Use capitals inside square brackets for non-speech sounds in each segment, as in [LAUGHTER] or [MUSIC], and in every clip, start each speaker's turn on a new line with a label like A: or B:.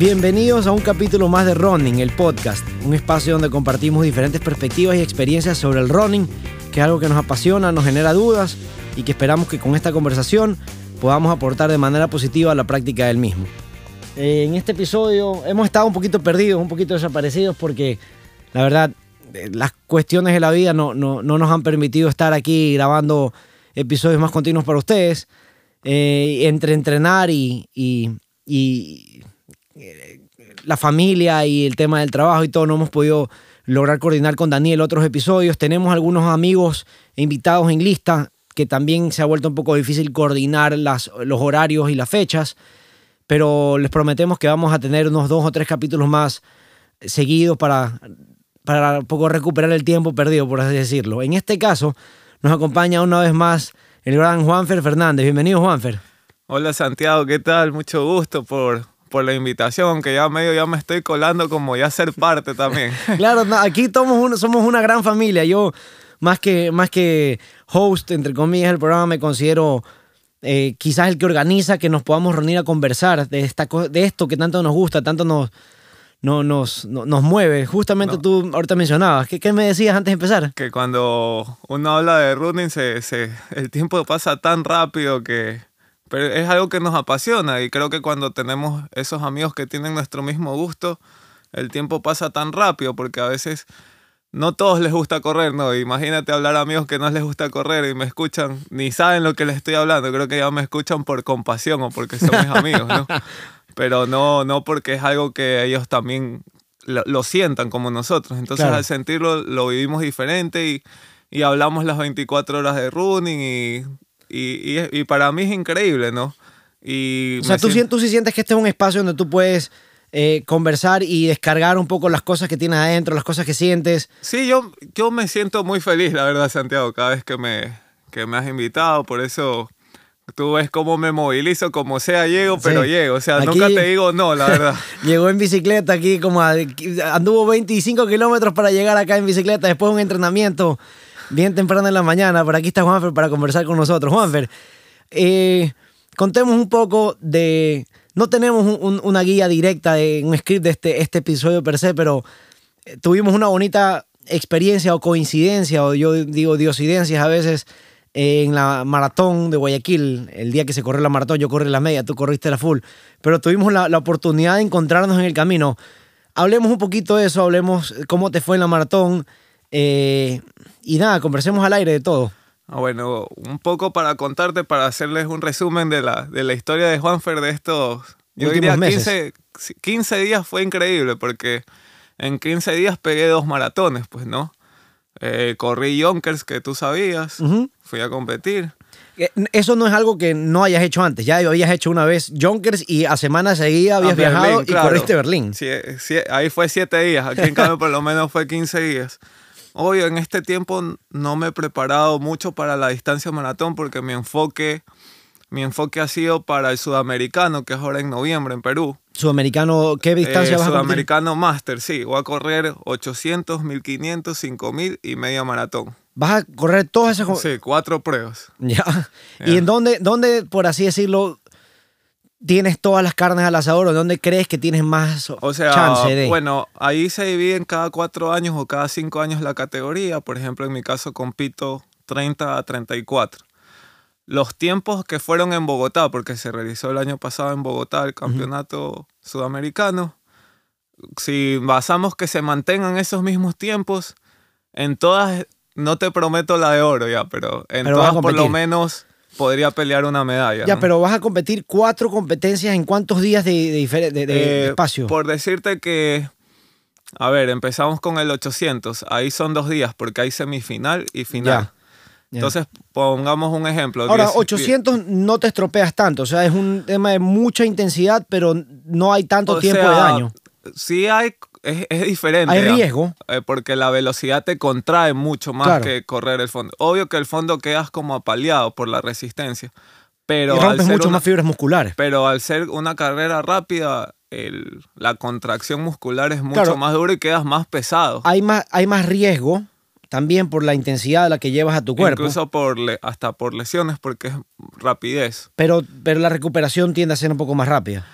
A: Bienvenidos a un capítulo más de Running, el podcast, un espacio donde compartimos diferentes perspectivas y experiencias sobre el running, que es algo que nos apasiona, nos genera dudas y que esperamos que con esta conversación podamos aportar de manera positiva a la práctica del mismo. En este episodio hemos estado un poquito perdidos, un poquito desaparecidos porque la verdad eh, las cuestiones de la vida no, no, no nos han permitido estar aquí grabando episodios más continuos para ustedes. Eh, entre entrenar y, y la familia y el tema del trabajo y todo, no hemos podido lograr coordinar con Daniel otros episodios. Tenemos algunos amigos e invitados en lista que también se ha vuelto un poco difícil coordinar los horarios y las fechas, pero les prometemos que vamos a tener unos dos o tres capítulos más seguidos para, para un poco recuperar el tiempo perdido, por así decirlo. En este caso, nos acompaña una vez más el gran Juanfer Fernández. Bienvenido, Juanfer.
B: Hola Santiago, ¿qué tal? Mucho gusto por, por la invitación, que ya medio ya me estoy colando como ya ser parte también. [LAUGHS]
A: claro, aquí somos, somos una gran familia. Yo, más que, más que host, entre comillas, del programa, me considero eh, quizás el que organiza que nos podamos reunir a conversar de, esta, de esto que tanto nos gusta, tanto nos, no, nos, nos mueve. Justamente tú ahorita mencionabas. ¿Qué, ¿Qué, me decías antes de empezar?
B: Que cuando uno habla de running, se, se, el tiempo pasa tan rápido que pero es algo que nos apasiona y creo que cuando tenemos esos amigos que tienen nuestro mismo gusto, el tiempo pasa tan rápido porque a veces no todos les gusta correr, ¿no? Imagínate hablar a amigos que no les gusta correr y me escuchan, ni saben lo que les estoy hablando, creo que ya me escuchan por compasión o porque son mis amigos, ¿no? [LAUGHS] Pero no, no porque es algo que ellos también lo, sientan como nosotros. Entonces al sentirlo lo vivimos diferente y, y hablamos las 24 horas de running y y, y, para mí es increíble, ¿no?
A: Y o sea, tú, tú sí sientes que este es un espacio donde tú puedes eh, conversar y descargar un poco las cosas que tienes adentro, las cosas que sientes.
B: Sí, yo, yo me siento muy feliz, la verdad, Santiago, cada vez que me, que me has invitado, por eso tú ves cómo me movilizo, como sea llego, pero llego. O sea, nunca te digo no, la verdad. [LAUGHS]
A: Llegó en bicicleta aquí, como anduvo 25 kilómetros para llegar acá en bicicleta después de un entrenamiento bien temprano en la mañana. Por aquí está Juanfer para conversar con nosotros. Juanfer, eh, contemos un poco de... No tenemos una guía directa, de un script de este, este episodio per se, pero eh, tuvimos una bonita experiencia o coincidencia, o yo digo diosidencias a veces, en la maratón de Guayaquil, el día que se corrió la maratón, yo corrí la media, tú corriste la full, pero tuvimos la, la, oportunidad de encontrarnos en el camino. Hablemos un poquito de eso, hablemos cómo te fue en la maratón, eh, y nada, conversemos al aire de todo.
B: Ah, bueno, un poco para contarte, para hacerles un resumen de la, de la historia de Juanfer de estos, yo diría 15, 15 días fue increíble porque en 15 días pegué dos maratones, pues, ¿no? Eh, corrí Yonkers, que tú sabías, fui a competir.
A: Eh, eso no es algo que no hayas hecho antes. Ya habías hecho una vez Yonkers y a semana seguida habías viajado y corriste Berlín.
B: Sí, ahí fue 7 días. Aquí en cambio por lo menos fue 15 días. Hoy en este tiempo no me he preparado mucho para la distancia maratón porque mi enfoque, mi enfoque ha sido para el sudamericano, que es ahora en noviembre en Perú.
A: ¿Sudamericano qué distancia
B: eh,
A: vas
B: a Sudamericano Master, sí. Voy a correr 800, 1500, 5000 y media maratón.
A: ¿Vas a correr todas esas
B: Sí, cuatro pruebas.
A: Ya. [LAUGHS] ¿Y en dónde, dónde, por así decirlo, tienes todas las carnes al asador o dónde crees que tienes más
B: o sea,
A: chance de?
B: Bueno, ahí se dividen cada cuatro años o cada cinco años la categoría. Por ejemplo, en mi caso compito 30 a 34. Los tiempos que fueron en Bogotá, porque se realizó el año pasado en Bogotá el campeonato sudamericano, si basamos que se mantengan esos mismos tiempos, en todas, no te prometo la de oro ya, pero en todas por lo menos podría pelear una medalla.
A: Ya, pero vas a competir cuatro competencias en cuántos días de, de, eh, espacio.
B: Por decirte que, a ver, empezamos con el 800. Ahí son dos días porque hay semifinal y final. Entonces, pongamos un ejemplo.
A: Ahora, 800 no te estropeas tanto, o sea, es un tema de mucha intensidad, pero no hay tanto tiempo de daño.
B: Sí hay es, es diferente.
A: Hay riesgo.
B: Eh, porque la velocidad te contrae mucho más que correr el fondo. Obvio que el fondo quedas como apaleado por la resistencia. Pero
A: y rompes mucho más fibras musculares.
B: Pero al ser una carrera rápida, el, la contracción muscular es mucho más dura y quedas más pesado.
A: Hay más, hay más riesgo también por la intensidad de la que llevas a tu cuerpo.
B: Incluso por hasta por lesiones porque es rapidez.
A: Pero, pero la recuperación tiende a ser un poco más rápida.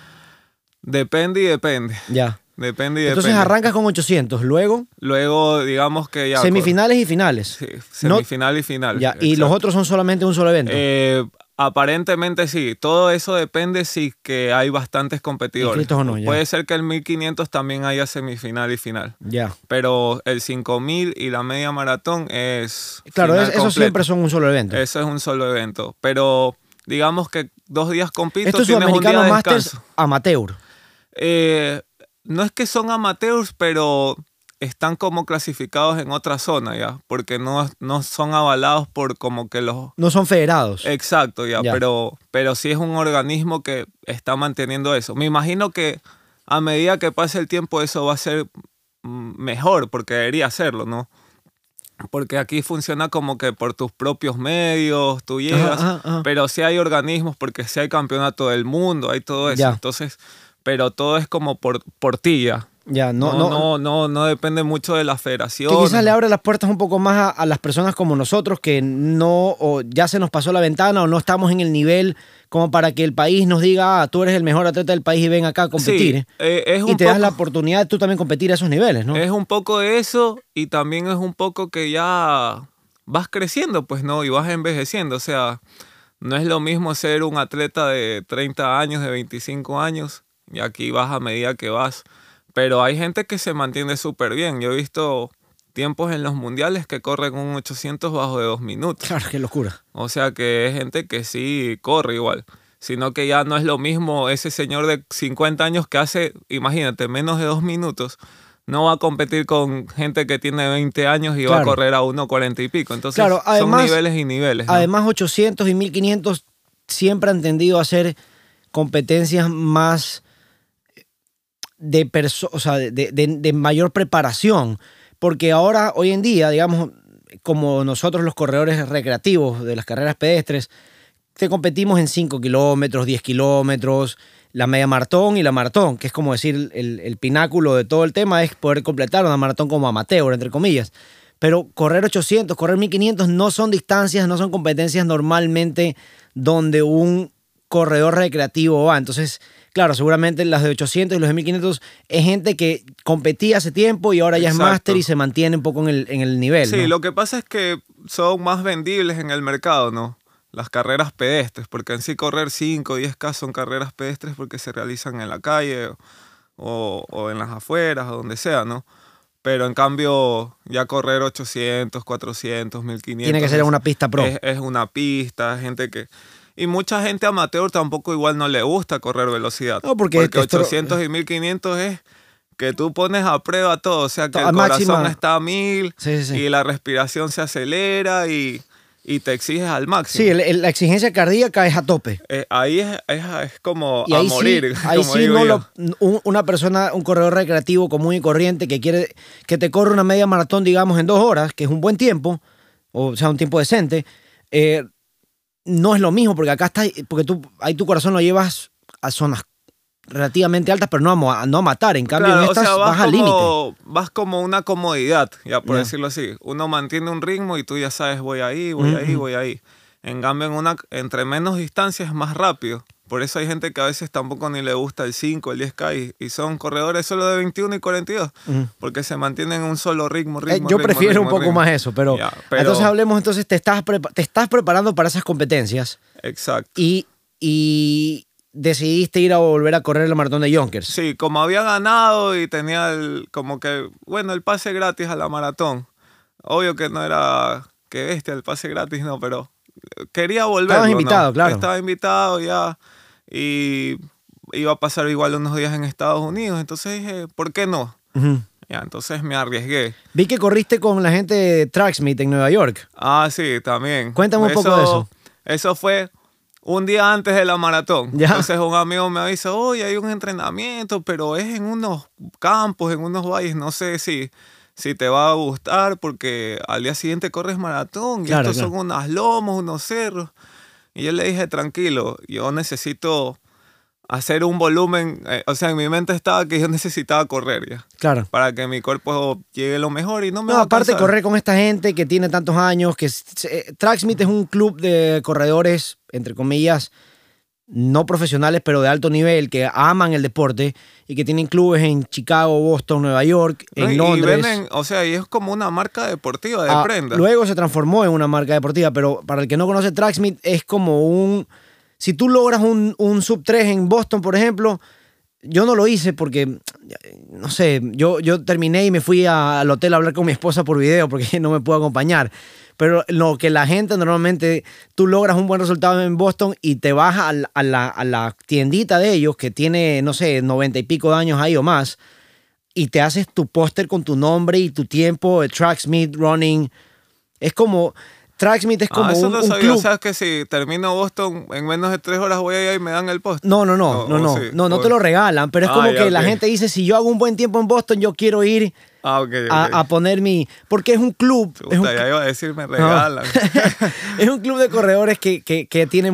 B: Depende y depende.
A: Ya.
B: Depende y
A: Entonces
B: depende.
A: arrancas con 800, luego
B: Luego, digamos que ya.
A: semifinales y finales.
B: Sí,
A: No-
B: semifinal y final.
A: Ya, y los otros son solamente un solo evento.
B: Eh, aparentemente sí. Todo eso depende si que hay bastantes competidores.
A: O no, ya.
B: Puede ser que el 1500 también haya semifinal y final.
A: ya.
B: Pero el 5000 y la media maratón es.
A: Claro, es- esos siempre son un solo evento.
B: Eso es un solo evento. Pero digamos que dos días compito,
A: Estos
B: tienes un día de descanso.
A: amateur.
B: Eh, no es que son amateurs, pero están como clasificados en otra zona ya, porque no, no son avalados por como que los...
A: No son federados.
B: Exacto, ya,
A: Ya.
B: Pero, pero sí es un organismo que está manteniendo eso. Me imagino que a medida que pase el tiempo eso va a ser mejor, porque debería serlo, ¿no? Porque aquí funciona como que por tus propios medios, tú llegas,
A: ajá, ajá.
B: pero sí hay organismos, porque sí hay campeonato del mundo, hay todo eso.
A: Ya.
B: Entonces, pero todo es como por, por ti ya.
A: ya, no,
B: No,
A: no,
B: no, no, no, depende mucho de la federación.
A: Que quizás le abre las puertas un poco más a, a las personas como nosotros que no, o ya se nos pasó la ventana o no estamos en el nivel como para que el país nos diga, ah, tú eres el mejor atleta del país y ven acá a competir.
B: Sí, eh, es
A: y
B: un
A: te das
B: poco-
A: la oportunidad de tú también competir a esos niveles, ¿no?
B: Es un poco de eso y también es un poco que ya vas creciendo, pues no, y vas envejeciendo. O sea, no es lo mismo ser un atleta de 30 años, de 25 años, y aquí vas a medida que vas. Pero hay gente que se mantiene súper bien. Yo he visto tiempos en los mundiales que corren un 800 bajo de dos minutos.
A: Claro, qué locura.
B: O sea que es gente que sí corre igual. Sino que ya no es lo mismo ese señor de 50 años que hace, imagínate, menos de dos minutos. No va a competir con gente que tiene 20 años y va a correr a 1.40 y pico. Entonces
A: Claro, además-
B: son niveles y niveles. ¿no?
A: Además, 800 y 1500 siempre han tendido a ser competencias más de, o sea, de, de- de mayor preparación. Porque ahora, hoy en día, digamos, como nosotros los corredores recreativos de las carreras pedestres, te competimos en 5 kilómetros, 10 kilómetros, la media maratón y la maratón, que es como decir el, el pináculo de todo el tema, es poder completar una maratón como amateur, entre comillas. Pero correr 800, correr 1500 no son distancias, no son competencias normalmente donde un corredor recreativo va. Entonces, claro, seguramente las de 800 y los de 1500 es gente que competía hace tiempo y ahora ya
B: Exacto.
A: es máster y se mantiene un poco en el, en el nivel.
B: Sí,
A: ¿no?
B: lo que pasa es que son más vendibles en el mercado, ¿no? Las carreras pedestres, porque en sí correr 5 o 10K son carreras pedestres porque se realizan en la calle o, o en las afueras o donde sea, ¿no? Pero en cambio, ya correr 800, 400, 1500.
A: Tiene que ser una pista pro.
B: Es, es una pista, gente que... Y mucha gente amateur tampoco igual no le gusta correr velocidad.
A: No, porque estro-
B: 800 y 1500 es que tú pones a prueba todo. O sea, que el
A: máxima.
B: corazón está a mil
A: Sí, sí, sí.
B: y la respiración se acelera y, y te exiges al máximo.
A: Sí, el- el- la exigencia cardíaca es a tope.
B: Eh, ahí es, es, es como
A: Y
B: a
A: ahí
B: morir.
A: sí, [LAUGHS] ahí
B: como
A: sí no lo- un- una persona, un corredor recreativo común y corriente que quiere que te corre una media maratón, digamos, en dos horas, que es un buen tiempo, o sea, un tiempo decente, eh, no es lo mismo, porque acá está, porque tú, ahí tu corazón lo llevas a zonas relativamente altas, pero no a, no a matar. En cambio,
B: Claro,
A: en
B: o
A: estas
B: sea, vas,
A: vas al límite.
B: vas como una comodidad, ya por decirlo así. Uno mantiene un ritmo y tú ya sabes, voy ahí, voy ahí, voy ahí. En cambio, en una, entre menos distancia es más rápido. Por eso hay gente que a veces tampoco ni le gusta el 5, el 10K y, y son corredores solo de 21 y 42.
A: Ujú.
B: Porque se mantienen en un solo ritmo,
A: Eh,
B: ritmo
A: yo
B: ritmo,
A: prefiero un poco más eso, pero,
B: Ya, pero-
A: entonces hablemos, entonces te estás, te estás preparando para esas competencias
B: Exacto.
A: y, y decidiste ir a volver a correr el maratón de Yonkers.
B: Sí, como había ganado y tenía el, como que, bueno, el pase gratis a la maratón. Obvio que no era, que bestia, el pase gratis, no, pero quería volver.
A: Estabas invitado, claro.
B: Estaba invitado ya y iba a pasar igual unos días en Estados Unidos, entonces dije, ¿por qué no? Ya, entonces me arriesgué.
A: Vi que corriste con la gente de Tracksmith en Nueva York.
B: Ah, sí, también.
A: Cuéntame un poco de eso.
B: Eso fue un día antes de la maratón.
A: Ya.
B: Entonces un amigo me avisa, oye, hay un entrenamiento, pero es en unos campos, en unos valles, no sé si, si te va a gustar porque al día siguiente corres maratón y
A: Claro,
B: estos
A: claro.
B: son unas lomos, unos cerros. Y yo le dije, tranquilo, yo necesito hacer un volumen, eh, o sea, en mi mente estaba que yo [LAUGHS] necesitaba correr ya,
A: Claro.
B: para que mi cuerpo llegue lo mejor y no me
A: No,
B: va a
A: aparte
B: cansar.
A: correr con esta gente que tiene tantos años, que eh, Tracksmith es un club de corredores, entre comillas, no profesionales, pero de alto nivel, que aman el deporte y que tienen clubes en Chicago, Boston, Nueva York, en
B: y
A: Londres.
B: venden, o sea, y es como una marca deportiva de
A: Ah,
B: prendas.
A: Luego se transformó en una marca deportiva, pero para el que no conoce Tracksmith es como un... Si tú logras un, un sub 3 en Boston, por ejemplo, yo no lo hice porque, no sé, yo, yo terminé y me fui a- al hotel a hablar con mi esposa por video porque [LAUGHS] no me pudo acompañar. Pero lo que la gente normalmente, tú logras un buen resultado en Boston y te vas a la, a la- tiendita de ellos que tiene, no sé, noventa y pico de años ahí o más y te haces tu póster con tu nombre y tu tiempo, el Tracksmith Running. Es como, Tracksmith es como
B: ah, eso
A: un,
B: no
A: un
B: sabía.
A: club.
B: O sea, que si termino Boston en menos de tres horas voy allá y me dan el post.
A: no, no, no,
B: O-
A: no, no,
B: sí,
A: no, no te lo regalan, pero es
B: Ah,
A: como
B: ya,
A: que la gente dice, si yo hago un buen tiempo en Boston, yo quiero ir
B: Ah, ok. ok.
A: a, a poner mi, porque es un club,
B: Puta,
A: es un,
B: ya iba a decir, me regalan. [LAUGHS]
A: es un club de corredores que, que, que tiene,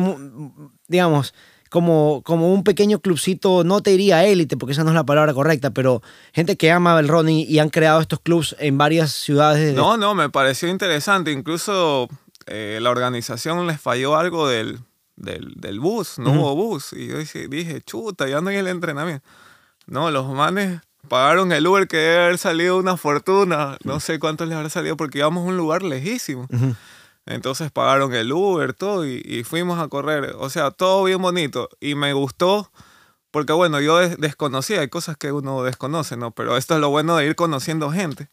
A: digamos, como, como un pequeño clubcito, no te diría élite, porque esa no es la palabra correcta, pero gente que ama el running y han creado estos clubs en varias ciudades. de-
B: No, no, me pareció interesante. Incluso eh, la organización les falló algo del, del, del bus, no hubo bus. Y yo dije, dije, chuta, ya no hay el entrenamiento. No, los manes pagaron el Uber que debe haber salido una fortuna. No sé cuánto les habrá salido porque íbamos a un lugar lejísimo.
A: Ujú.
B: Entonces pagaron el Uber, todo, y, y fuimos a correr. O sea, todo bien bonito. Y me gustó, porque bueno, yo des- desconocía, hay cosas que uno desconoce, ¿no? Pero esto es lo bueno de ir conociendo gente.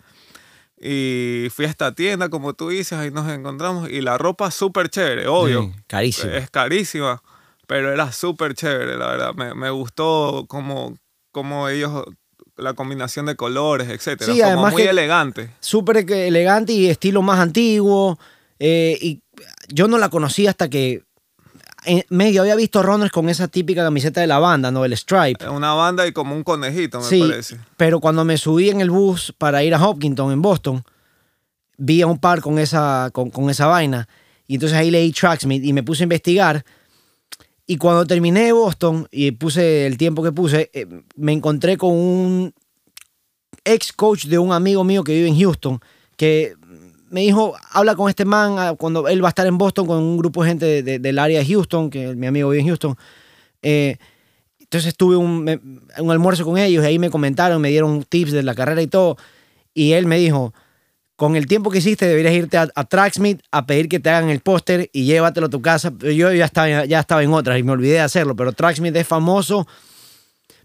B: Y fui a esta tienda, como tú dices, ahí nos encontramos. Y la ropa súper chévere, obvio.
A: Sí, carísimo.
B: Es carísima, pero era súper chévere, la verdad. Me, me gustó como, como ellos, la combinación de colores, etcétera.
A: Sí,
B: como
A: además
B: muy
A: que-
B: elegante.
A: súper que- elegante y estilo más antiguo. Eh, y yo no la conocí hasta que medio había visto runners con esa típica camiseta de la banda, ¿no? El stripe.
B: Una banda y como un conejito, me
A: sí,
B: parece.
A: pero cuando me subí en el bus para ir a Hopkinton, en Boston, vi a un par con esa, con, con esa vaina. Y entonces ahí leí Tracksmith y me puse a investigar. Y cuando terminé Boston y puse el tiempo que puse, eh, me encontré con un ex coach de un amigo mío que vive en Houston, que me dijo, habla con este man ah, cuando él va a estar en Boston con un grupo de gente de- de- del área de Houston, que mi amigo vive en Houston. Eh, entonces tuve un, un almuerzo con ellos y ahí me comentaron, me dieron tips de la carrera y todo. Y él me dijo, con el tiempo que hiciste deberías irte a, a Tracksmith a pedir que te hagan el póster y llévatelo a tu casa. Yo ya estaba, ya estaba en otras y me olvidé de hacerlo, pero Tracksmith es famoso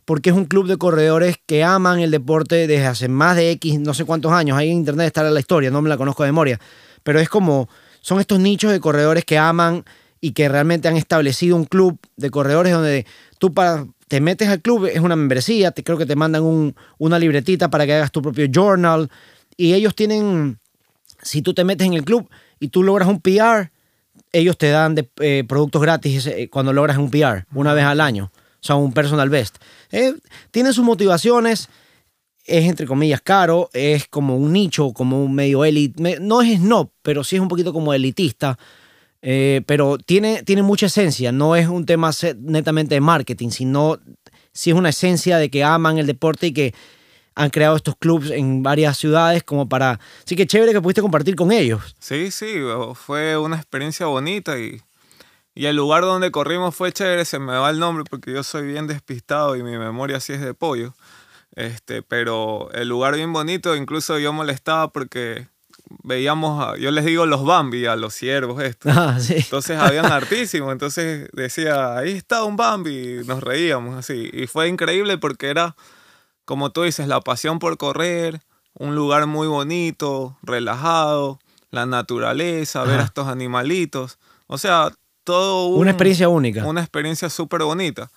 A: porque es un club de corredores que aman el deporte desde hace más de X, no sé cuántos años. Ahí en internet está la historia, no me la conozco de memoria. Pero es como, son estos nichos de corredores que aman y que realmente han establecido un club de corredores donde tú te metes al club, es una membresía, te, creo que te mandan un- una libretita para que hagas tu propio journal. Y ellos tienen, si tú te metes en el club y tú logras un PR, ellos te dan de, eh, productos gratis eh, cuando logras un PR, una vez al año. O sea, un personal best. Eh, tiene sus motivaciones, es entre comillas caro, es como un nicho, como un medio elite. me- No es snob, pero sí es un poquito como elitista. Eh, pero tiene, tiene mucha esencia, no es un tema netamente de marketing, sino sí es una esencia de que aman el deporte y que han creado estos clubs en varias ciudades como para... Así que chévere que pudiste compartir con ellos.
B: Sí, sí, fue una experiencia bonita y, y el lugar donde corrimos fue chévere, se me va el nombre porque yo soy bien despistado y mi memoria sí es de pollo. Este, pero el lugar bien bonito, incluso yo molestaba porque veíamos, a- yo les digo los Bambi, a los ciervos estos.
A: Ah, sí.
B: Entonces habían hartísimos, entonces decía, ahí está un Bambi, y nos reíamos así. Y fue increíble porque era, como tú dices, la pasión por correr, un lugar muy bonito, relajado, la naturaleza, ver a estos animalitos. O sea, todo un-
A: Una experiencia única.
B: Una experiencia súper bonita.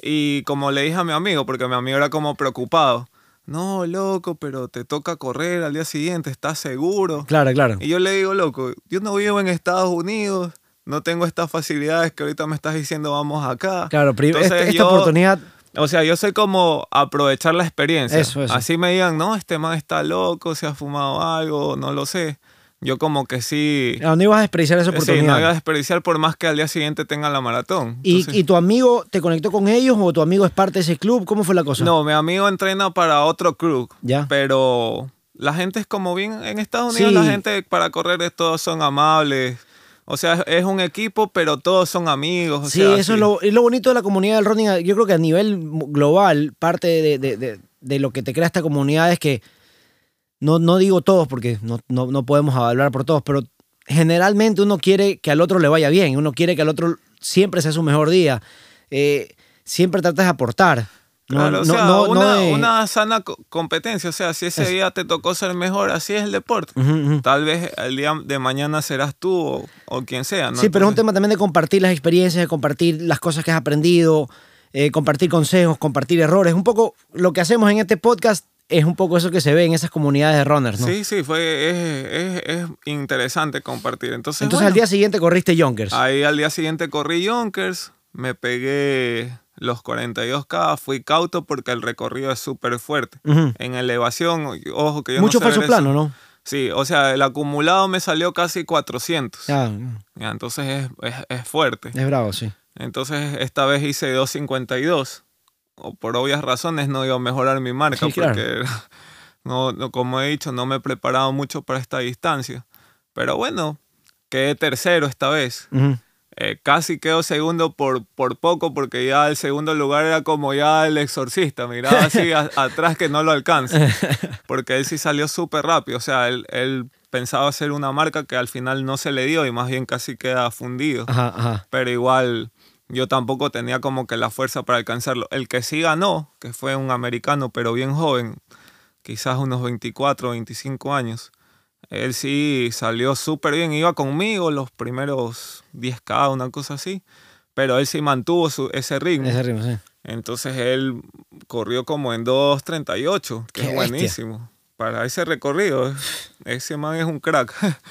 B: Y como le dije a mi amigo, porque mi amigo era como preocupado, no, loco, pero te toca correr al día siguiente, ¿estás seguro?
A: Claro, claro.
B: Y yo le digo, loco, yo no vivo en Estados Unidos, no tengo estas facilidades que ahorita me estás diciendo vamos acá.
A: Claro, pri-
B: Entonces
A: esta, esta
B: yo-
A: oportunidad
B: O sea, yo soy como aprovechar la experiencia.
A: Eso, eso.
B: Así me digan, no, este man está loco, se ha fumado algo, no lo sé. Yo como que sí...
A: ¿A dónde ibas a desperdiciar esa
B: Sí, no
A: oportunidad?
B: iba a desperdiciar por más que al día siguiente tenga la maratón.
A: ¿Y,
B: Entonces-
A: ¿Y tu amigo te conectó con ellos o tu amigo es parte de ese club? ¿Cómo fue la cosa?
B: No, mi amigo entrena para otro crew.
A: Ya.
B: Pero la gente es como bien. En Estados Unidos,
A: Sí.
B: la gente para correr todos son amables. O sea, es un equipo, pero todos son amigos. o
A: Sí,
B: sea,
A: eso es lo, es lo bonito de la comunidad del running. Yo creo que a nivel global, parte de, de- de- de lo que te crea esta comunidad es que, no, no digo todos porque no, no, no podemos hablar por todos, pero generalmente uno quiere que al otro le vaya bien, uno quiere que al otro siempre sea su mejor día, eh, siempre tratas de aportar. No,
B: Claro, o
A: no-
B: sea,
A: no- no
B: una,
A: de-
B: una sana co- competencia. O sea, si ese
A: Es-
B: día te tocó ser mejor, así es el deporte. Tal vez el día de mañana serás tú o, o quien sea.
A: Sí, pero es un tema también de compartir las experiencias, de compartir las cosas que has aprendido, eh, compartir consejos, compartir errores. Un poco lo que hacemos en este podcast es un poco eso que se ve en esas comunidades de runners, ¿no?
B: Sí, sí, fue, es, es- es interesante compartir. Entonces,
A: Entonces
B: bueno,
A: al día siguiente corriste Yonkers.
B: ahí al día siguiente corrí Yonkers, me pegué los 42K, fui cauto porque el recorrido es súper fuerte. En elevación, ojo que yo
A: Mucho
B: no sé
A: falso plano, ¿no?
B: Sí, o sea, el acumulado me salió casi 400.
A: Ya,
B: Ya, entonces es, es- es fuerte.
A: es bravo, sí.
B: Entonces esta vez hice 252. O por obvias razones no iba a mejorar mi marca
A: Sí, claro.
B: porque, [LAUGHS] no, no, como he dicho, no me he preparado mucho para esta distancia. Pero bueno, quedé tercero esta vez.
A: Ujú.
B: Eh, casi quedo segundo por, por poco porque ya el segundo lugar era como ya el exorcista. Miraba así [LAUGHS] a- atrás que no lo alcanza. [LAUGHS] Porque él sí salió súper rápido. O sea, él, él pensaba hacer una marca que al final no se le dio y más bien casi queda fundido
A: Ajá, ajá.
B: pero igual yo tampoco tenía como que la fuerza para alcanzarlo. El que sí ganó, que fue un americano, pero bien joven, quizás unos 24, 25 años, él sí salió súper bien, iba conmigo los primeros 10K, una cosa así, pero él sí mantuvo su, ese ritmo.
A: Ese ritmo, sí.
B: Entonces él corrió como en 2.38, que
A: Qué
B: es
A: bestia.
B: buenísimo. Para ese recorrido, ese man es un crack. [LAUGHS]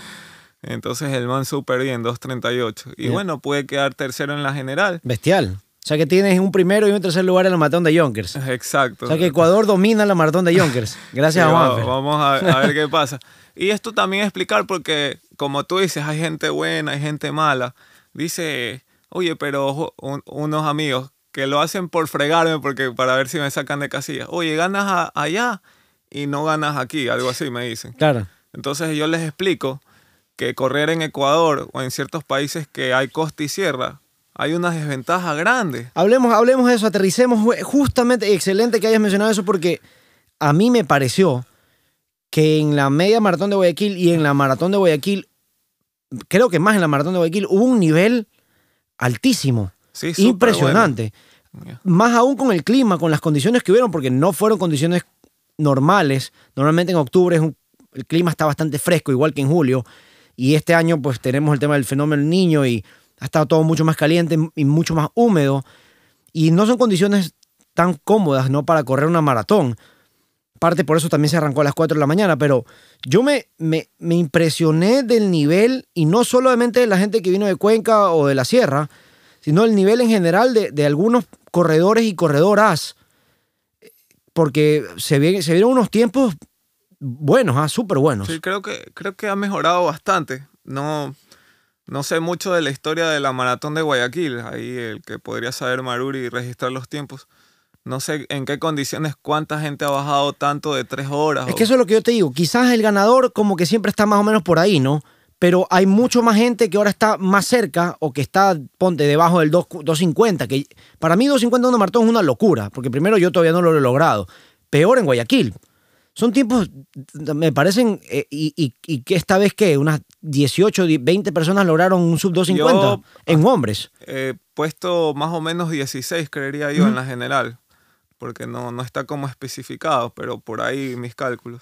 B: Entonces el man súper bien, 2.38. Y
A: Bien.
B: bueno, pude quedar tercero en la general.
A: Bestial. O sea que tienes un primero y un tercer lugar en la maratón de Yonkers.
B: Exacto.
A: O sea que Ecuador domina la maratón de Yonkers. [LAUGHS] Gracias
B: Sí,
A: a Juanfer.
B: Vamos a, a ver qué [LAUGHS] pasa. Y esto también explicar porque, como tú dices, hay gente buena, hay gente mala. Dice, oye, pero un- unos amigos que lo hacen por fregarme porque para ver si me sacan de casilla. Oye, ganas a- allá y no ganas aquí, algo así me dicen.
A: Claro.
B: Entonces yo les explico que correr en Ecuador o en ciertos países que hay costa y sierra, hay una desventaja grande.
A: Hablemos, hablemos de eso, aterricemos ju- justamente, excelente que hayas mencionado eso porque a mí me pareció que en la media maratón de Guayaquil y en la maratón de Guayaquil, creo que más en la maratón de Guayaquil, hubo un nivel altísimo,
B: Sí,
A: impresionante.
B: bueno.
A: Más aún con el clima, con las condiciones que hubieron, porque no fueron condiciones normales. Normalmente en octubre es un- el clima está bastante fresco, igual que en julio. Y este año pues tenemos el tema del fenómeno niño y ha estado todo mucho más caliente y mucho más húmedo. Y no son condiciones tan cómodas, ¿no? Para correr una maratón. Parte por eso también se arrancó a las 4 de la mañana, pero yo me, me, impresioné del nivel, y no solamente de la gente que vino de Cuenca o de la Sierra, sino el nivel en general de, de algunos corredores y corredoras, porque se, se vieron unos tiempos buenos, ah, súper buenos.
B: Sí, creo que, creo que ha mejorado bastante. No, no sé mucho de la historia de la maratón de Guayaquil. Ahí el que podría saber Maruri y registrar los tiempos. No sé en qué condiciones, cuánta gente ha bajado tanto de tres horas.
A: Es
B: o-
A: que eso es lo que yo te digo. Quizás el ganador como que siempre está más o menos por ahí, ¿no? Pero hay mucho más gente que ahora está más cerca o que está, ponte, debajo del 2 250. Que para mí 250 en una maratón es una locura, porque primero yo todavía no lo he logrado. Peor en Guayaquil. Son tiempos, me parecen, eh, y, y, y que esta vez que unas 18, 20 personas lograron un sub 250
B: Yo-
A: en hombres.
B: eh, puesto más o menos 16, creería yo, en la general. Porque no, no está como especificado, pero por ahí mis cálculos.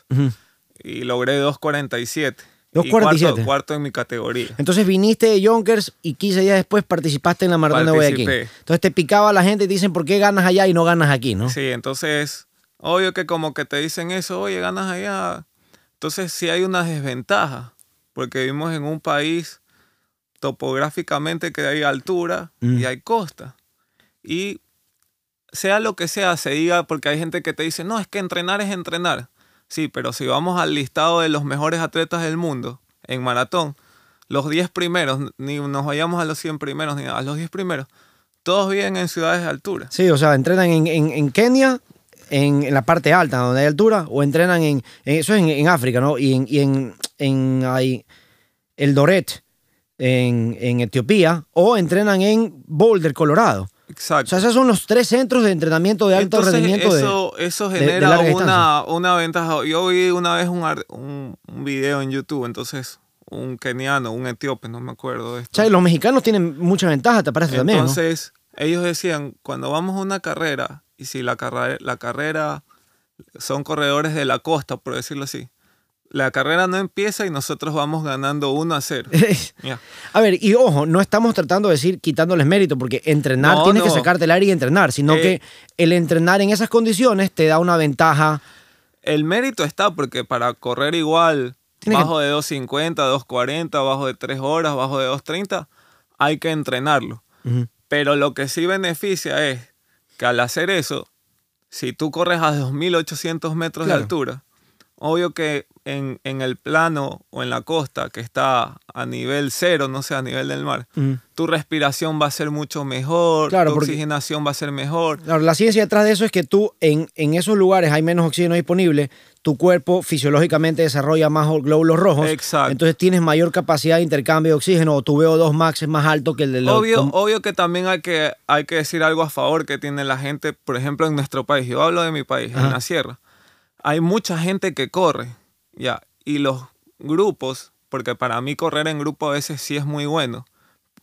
B: Y logré 2.47. Y
A: 2.47.
B: Cuarto, cuarto en mi categoría.
A: Entonces viniste de Yonkers y 15 días después participaste en la maratón de Guayaquil. Entonces te picaba la gente y te dicen, ¿por qué ganas allá y no ganas aquí, no?
B: Sí, entonces, obvio que como que te dicen eso, oye, ganas allá. Entonces sí hay una desventaja, porque vivimos en un país topográficamente que hay altura
A: Mm.
B: y hay costa. Y sea lo que sea, se diga, porque hay gente que te dice, no, es que entrenar es entrenar. Sí, pero si vamos al listado de los mejores atletas del mundo en maratón, los 10 primeros, ni nos vayamos a los 100 primeros, ni a los 10 primeros, todos viven en ciudades de altura.
A: Sí, o sea, entrenan en, en- en Kenia, en, en la parte alta, donde hay altura, o entrenan en, en- eso es en, en África, ¿no? Y en, y en, en ahí, el Doret, en, en Etiopía o entrenan en Boulder, Colorado. O
B: Exacto.
A: sea, esos son los tres centros de entrenamiento de alto
B: Entonces,
A: rendimiento. de-
B: eso, eso
A: de- de
B: genera
A: larga
B: una, una ventaja. Yo vi una vez un, un, un video en YouTube, entonces un keniano, un etíope, no me acuerdo de
A: o
B: esto.
A: sea, los mexicanos tienen mucha ventaja, te parece también.
B: Entonces, ellos decían, cuando vamos a una carrera, y si la, carrera la carrera son corredores de la costa, por decirlo así, la carrera no empieza y nosotros vamos ganando 1 a 0. [LAUGHS] Ya.
A: A ver, y ojo, no estamos tratando de decir quitándoles mérito, porque entrenar
B: No,
A: tienes que sacarte el aire y entrenar, sino
B: Eh.
A: que el entrenar en esas condiciones te da una ventaja.
B: El mérito está porque para correr igual,
A: Tiene que-
B: bajo de 2.50, 2.40, bajo de 3 horas, bajo de 2.30, hay que entrenarlo. Pero lo que sí beneficia es que al hacer eso, si tú corres a 2.800 metros
A: Claro.
B: de altura, obvio que en, en el plano o en la costa que está a nivel cero, no sé, a nivel del mar, tu respiración va a ser mucho mejor,
A: Claro,
B: tu
A: porque-
B: oxigenación va a ser mejor.
A: Claro, la ciencia detrás de eso es que tú en, en esos lugares hay menos oxígeno disponible, tu cuerpo fisiológicamente desarrolla más glóbulos rojos,
B: Exacto.
A: entonces tienes mayor capacidad de intercambio de oxígeno o tu VO2 max es más alto que el de los...
B: Obvio, obvio que también hay que, hay que decir algo a favor que tiene la gente, por ejemplo, en nuestro país. Yo hablo de mi país,
A: Ajá.
B: en la sierra. Hay mucha gente que corre, ya, y los grupos, porque para mí correr en grupo a veces sí es muy bueno,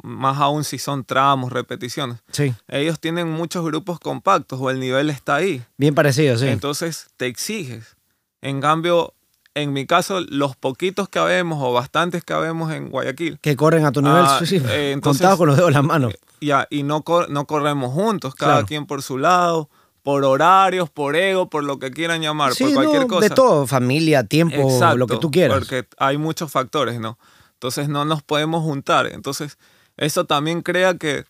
B: más aún si son tramos, repeticiones.
A: Sí,
B: Ellos tienen muchos grupos compactos o el nivel está ahí.
A: bien parecido, sí.
B: Entonces te exiges. En cambio, en mi caso, los poquitos que habemos o bastantes que habemos en Guayaquil,
A: que corren a tu nivel,
B: Ah,
A: sí, sí,
B: eh, [LAUGHS] entonces-
A: contados con los dedos de las manos.
B: ya, y no, cor- no corremos juntos, cada
A: Claro.
B: quien por su lado, por horarios, por ego, por lo que quieran llamar,
A: Sí,
B: por cualquier
A: no,
B: cosa.
A: de todo, familia, tiempo,
B: Exacto,
A: lo que tú quieras.
B: Porque hay muchos factores, ¿no? Entonces no nos podemos juntar. Entonces, eso también crea que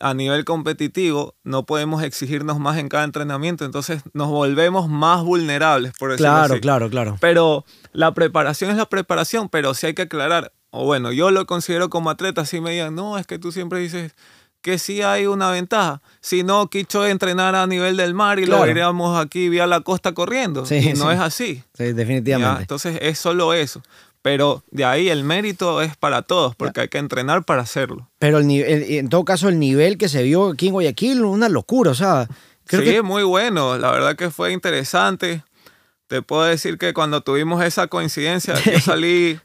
B: a nivel competitivo no podemos exigirnos más en cada entrenamiento. Entonces nos volvemos más vulnerables, por decirlo
A: Claro,
B: así.
A: claro, claro.
B: Pero la preparación es la preparación, pero sí hay que aclarar, o bueno, yo lo considero como atleta, si me digan, no, es que tú siempre dices que sí hay una ventaja. Si no, Quicho entrenar a nivel del mar y
A: Claro.
B: lo iríamos aquí vía la costa corriendo.
A: Sí,
B: y no
A: sí.
B: es así.
A: Sí,
B: ¿ya?
A: definitivamente.
B: Entonces es solo eso. Pero de ahí el mérito es para todos, porque hay que entrenar para hacerlo.
A: Pero el, ni- el- en todo caso, el nivel que se vio aquí en Guayaquil, una locura. O sea, creo
B: sí,
A: que
B: muy bueno. La verdad que fue interesante. Te puedo decir que cuando tuvimos esa coincidencia, yo [LAUGHS] salí,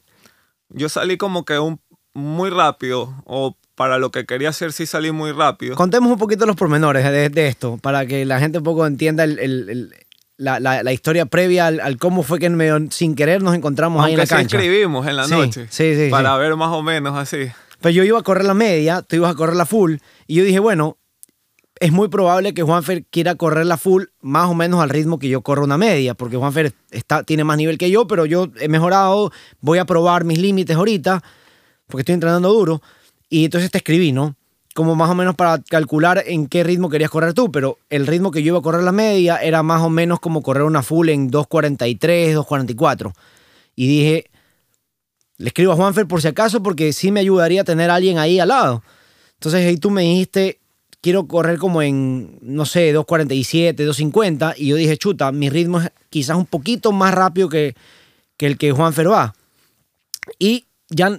B: yo salí como que un, muy rápido, o para lo que quería hacer sí salí muy rápido.
A: contemos un poquito los pormenores de, de esto, para que la gente un poco entienda el- el- el- la, la- la historia previa al, al cómo fue que medio sin querer nos encontramos ahí en
B: Aunque
A: la
B: sí
A: cancha.
B: escribimos en la
A: Sí,
B: noche,
A: sí, sí,
B: para
A: sí.
B: ver más o menos así.
A: Pues yo iba a correr la media, tú ibas a correr la full, y yo dije, bueno, es muy probable que Juanfer quiera correr la full más o menos al ritmo que yo corro una media, porque Juanfer está, tiene más nivel que yo, pero yo he mejorado, voy a probar mis límites ahorita, porque estoy entrenando duro, y entonces te escribí, ¿no? Como más o menos para calcular en qué ritmo querías correr tú, pero el ritmo que yo iba a correr la media era más o menos como correr una full en 2.43, 2.44. Y dije, le escribo a Juanfer por si acaso porque sí me ayudaría tener a alguien ahí al lado. Entonces ahí tú me dijiste, quiero correr como en, no sé, 2.47, 2.50 y yo dije, chuta, mi ritmo es quizás un poquito más rápido que, que el que Juanfer va. Y ya,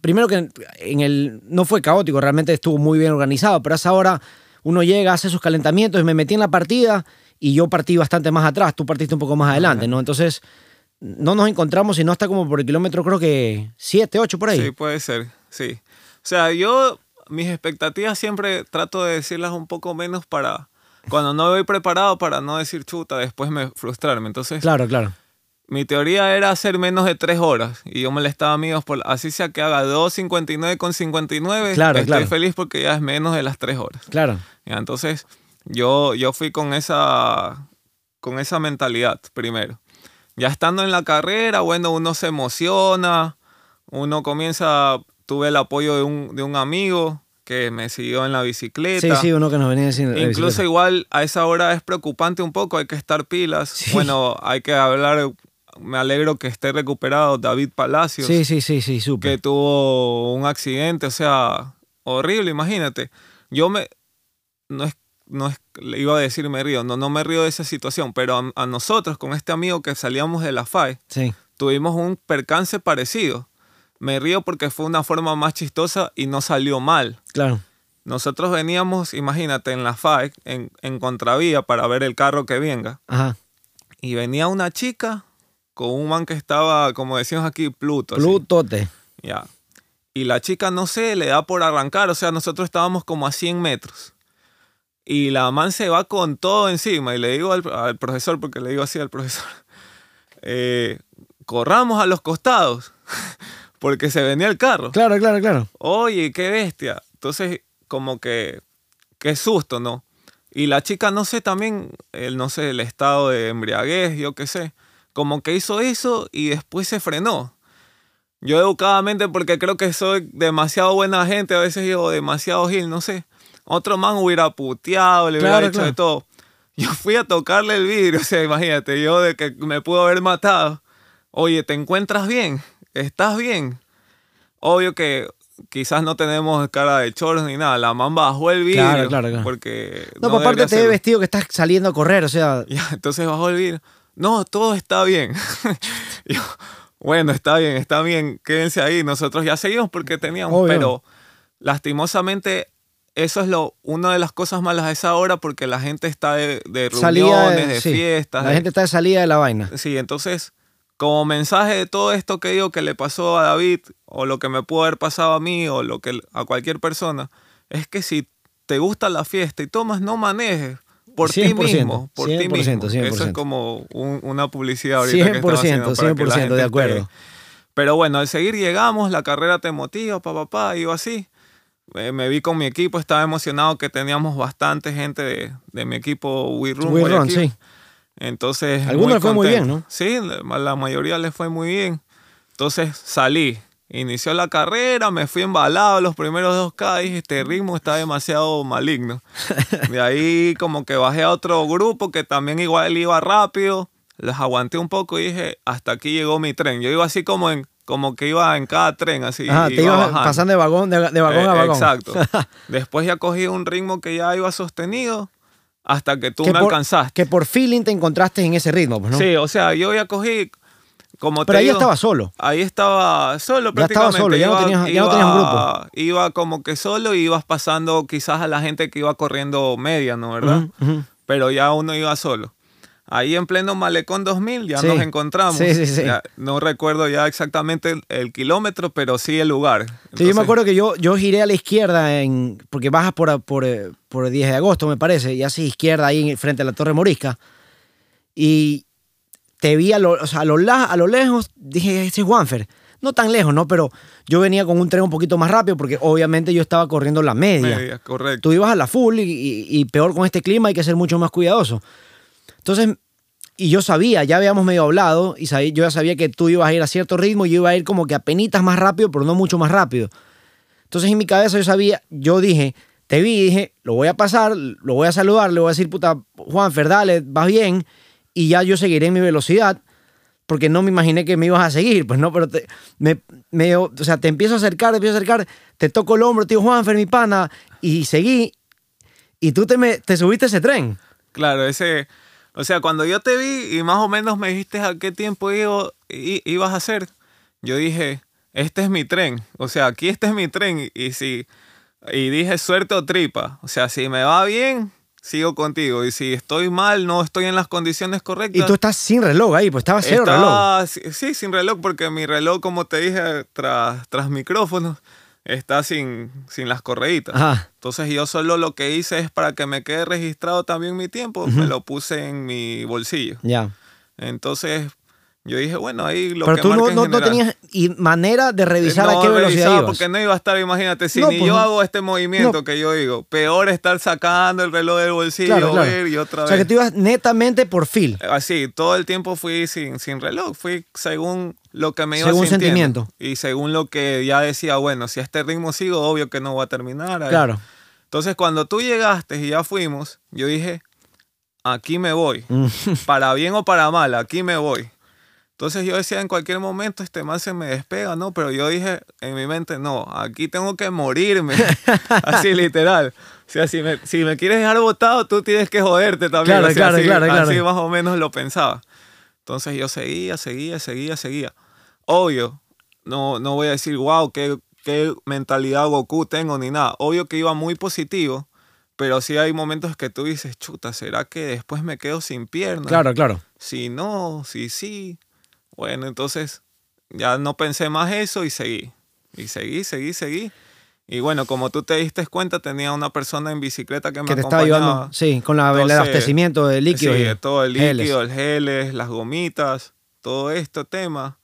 A: primero que en el, no fue caótico, realmente estuvo muy bien organizado, pero a esa hora uno llega, hace sus calentamientos y me metí en la partida y yo partí bastante más atrás, tú partiste un poco más adelante, ¿no? Entonces no nos encontramos sino hasta como por el kilómetro creo que 7, 8 por ahí.
B: Sí, puede ser, sí. O sea, yo mis expectativas siempre trato de decirlas un poco menos para cuando no voy preparado para no decir chuta, después me frustrarme. Entonces,
A: Claro, claro.
B: Mi teoría era hacer menos de tres horas y yo molestaba a amigos por así sea que haga 2.59 con 59,
A: Claro,
B: estoy
A: claro.
B: feliz porque ya es menos de las tres horas.
A: Claro.
B: Ya, entonces, yo, yo fui con esa, con esa mentalidad primero. Ya estando en la carrera, bueno, uno se emociona, uno comienza, tuve el apoyo de un, de un amigo que me siguió en la bicicleta.
A: Sí, sí, uno que nos venía diciendo. eh,
B: Incluso
A: bicicleta.
B: igual a esa hora es preocupante un poco, hay que estar pilas.
A: Sí.
B: Bueno, hay que hablar, me alegro que esté recuperado David Palacios
A: Sí, sí, sí, sí,
B: que
A: súper.
B: tuvo un accidente, o sea, horrible, imagínate. Yo me, no es, no es, le iba a decir me río, no, no me río de esa situación, pero a, a nosotros, con este amigo que salíamos de la FAE,
A: Sí.
B: tuvimos un percance parecido. me río porque fue una forma más chistosa y no salió mal.
A: Claro.
B: Nosotros veníamos, imagínate, en la FAEC, en, en contravía para ver el carro que venga.
A: Ajá.
B: Y venía una chica con un man que estaba, como decimos aquí, Pluto.
A: Plutote.
B: Ya. Y la chica, no sé, le da por arrancar. O sea, nosotros estábamos como a 100 metros. Y la man se va con todo encima. Y le digo al, al profesor, porque le digo así al profesor, [LAUGHS] eh, corramos a los costados. [LAUGHS] porque se venía el carro.
A: Claro, claro, claro.
B: Oye, qué bestia. Entonces, como que, qué susto, ¿no? Y la chica, no sé, también, el, no sé, el estado de embriaguez, yo qué sé, como que hizo eso y después se frenó. Yo educadamente, porque creo que soy demasiado buena gente, a veces digo demasiado gil, no sé. Otro man hubiera puteado, le hubiera hecho
A: claro.
B: de todo. Yo fui a tocarle el vidrio, [LAUGHS] o sea, imagínate, yo de que me pudo haber matado. Oye, ¿te encuentras bien? ¿Estás bien? Obvio que quizás no tenemos cara de choros ni nada. La man bajó el vidrio.
A: Claro, claro, claro.
B: Porque.
A: No, pero aparte te ve vestido que estás saliendo a correr, o sea, [LAUGHS]
B: Ya, entonces bajó el vidrio. No, todo está bien. [LAUGHS] Yo, bueno, está bien, está bien, quédense ahí. Nosotros ya seguimos porque teníamos,
A: Obvio.
B: pero lastimosamente eso es lo una de las cosas malas a esa hora porque la gente está de, de reuniones, de
A: sí,
B: fiestas.
A: La
B: de-
A: gente está de salida de la vaina.
B: Sí, entonces, como mensaje de todo esto que digo que le pasó a David, o lo que me pudo haber pasado a mí, o lo que a cualquier persona, es que si te gusta la fiesta y tomas, no manejes. Por ti
A: 100%,
B: mismo, por ti
A: 100%,
B: mismo. Eso
A: 100%.
B: es como un- una publicidad ahorita que estamos
A: 100%,
B: haciendo para que la
A: 100%
B: gente
A: de
B: esté-
A: acuerdo.
B: Pero bueno, al seguir llegamos, la carrera te motiva, papá, papá, iba así. Eh, me vi con mi equipo, estaba emocionado que teníamos bastante gente de, de mi equipo We Run.
A: We Run, sí.
B: Entonces.
A: Algunos fue muy bien,
B: contento. Sí, la, la mayoría les fue muy bien. Entonces salí. Inició la carrera, me fui embalado los primeros dos K. Dije, este ritmo está demasiado maligno. [LAUGHS] De ahí, como que bajé a otro grupo que también igual iba rápido. Les aguanté un poco y dije, hasta aquí llegó mi tren. Yo iba así como en como que iba en cada tren, así.
A: Ajá, te
B: iba
A: ibas pasando de vagón, de, de vagón
B: Eh,
A: a vagón.
B: Exacto. [LAUGHS] Después ya cogí un ritmo que ya iba sostenido hasta que tú
A: que
B: me
A: por,
B: alcanzaste.
A: Que por feeling te encontraste en ese ritmo, pues, ¿no?
B: Sí, o sea, yo ya cogí, como
A: Pero ahí
B: digo,
A: estaba solo.
B: Ahí estaba solo
A: Ya estaba
B: prácticamente.
A: solo, ya no
B: Iba-
A: tenías- ya no tenías un
B: iba- Iba como que solo y ibas pasando quizás a la gente que iba corriendo media, ¿no? ¿Verdad?
A: Ujú, ujú.
B: Pero ya uno iba solo. Ahí en pleno Malecón 2000 ya
A: Sí.
B: nos encontramos.
A: Sí, sí, sí.
B: Ya no recuerdo ya exactamente el, el kilómetro, pero sí el lugar.
A: Sí, yo
B: Entonces,
A: me acuerdo que yo, yo giré a la izquierda en, porque bajas por, por, eh, por 10 de agosto, me parece, y así izquierda ahí frente a la Torre Morisca. Y te vi a lo, o sea, a lo, a lo lejos, dije, ese es Juanfer. No tan lejos, ¿no? Pero yo venía con un tren un poquito más rápido porque obviamente yo estaba corriendo la media.
B: media, correcto.
A: Tú ibas a la full y, y- y peor con este clima hay que ser mucho más cuidadoso. Entonces, y yo sabía, ya habíamos medio hablado y sabía- yo ya sabía que tú ibas a ir a cierto ritmo y yo iba a ir como que a penitas más rápido, pero no mucho más rápido. Entonces en mi cabeza yo sabía, yo dije, te vi, dije, lo voy a pasar, lo voy a saludar, le voy a decir, puta, Juan, dale, vas bien, y ya yo seguiré mi velocidad, porque no me imaginé que me ibas a seguir, pues no, pero te, me, me- o sea, te empiezo a acercar, te empiezo a acercar, te toco el hombro, tío Juanfer, mi pana, y seguí, y tú te, me, te subiste ese tren.
B: Claro, ese. O sea, cuando yo te vi y más o menos me dijiste a qué tiempo iba- i- ibas a hacer, yo dije, este es mi tren. O sea, aquí este es mi tren. Y, si. Y dije, suerte o tripa. O sea, si me va bien, sigo contigo. Y si estoy mal, no estoy en las condiciones correctas.
A: Y tú estás sin reloj ahí, pues estaba cero reloj.
B: Estaba- sí, sí, sin reloj, porque mi reloj, como te dije, tras, tras micrófono, está sin, sin las correitas.
A: Ajá.
B: Entonces yo solo lo que hice es para que me quede registrado también mi tiempo, me lo puse en mi bolsillo.
A: Ya.
B: Entonces yo dije, bueno, ahí lo
A: Pero
B: que
A: tú no,
B: en
A: no,
B: general.
A: tenías y manera de revisar a
B: No
A: qué velocidad ibas.
B: porque no iba a estar, imagínate, si
A: No,
B: ni
A: pues
B: yo
A: no.
B: hago este movimiento que yo digo, peor estar sacando el reloj del bolsillo,
A: Claro, claro.
B: ver y otra
A: O sea, que
B: vez.
A: tú ibas netamente por feel.
B: Así, todo el tiempo fui sin, sin reloj, fui según lo que me iba
A: Según sentimiento.
B: Y según lo que ya decía, bueno, si a este ritmo sigo, obvio que no voy a terminar. ahí.
A: Claro.
B: Entonces, cuando tú llegaste y ya fuimos, yo dije, aquí me voy.
A: Mm. [LAUGHS]
B: para bien o para mal, aquí me voy. Entonces yo decía, en cualquier momento este man se me despega, ¿no? Pero yo dije en mi mente, no, aquí tengo que morirme. [LAUGHS] Así literal. O sea, si me, si me quieres dejar botado, tú tienes que joderte también.
A: Claro,
B: O sea,
A: claro,
B: así,
A: claro, claro.
B: así más o menos lo pensaba. Entonces yo seguía, seguía, seguía, seguía. Obvio, no, no voy a decir, wow, qué, qué mentalidad Goku tengo ni nada. Obvio que iba muy positivo, pero sí hay momentos que tú dices, chuta, ¿será que después me quedo sin piernas?
A: Claro, claro.
B: Si no, si sí. Bueno, entonces ya no pensé más eso y seguí. Y seguí, seguí, seguí. Y bueno, como tú te diste cuenta, tenía una persona en bicicleta que me
A: Que te estaba ayudando, sí, con la, el abastecimiento de líquidos.
B: Sí,
A: y
B: de todo el
A: geles.
B: líquido, el geles, las gomitas, todo este tema.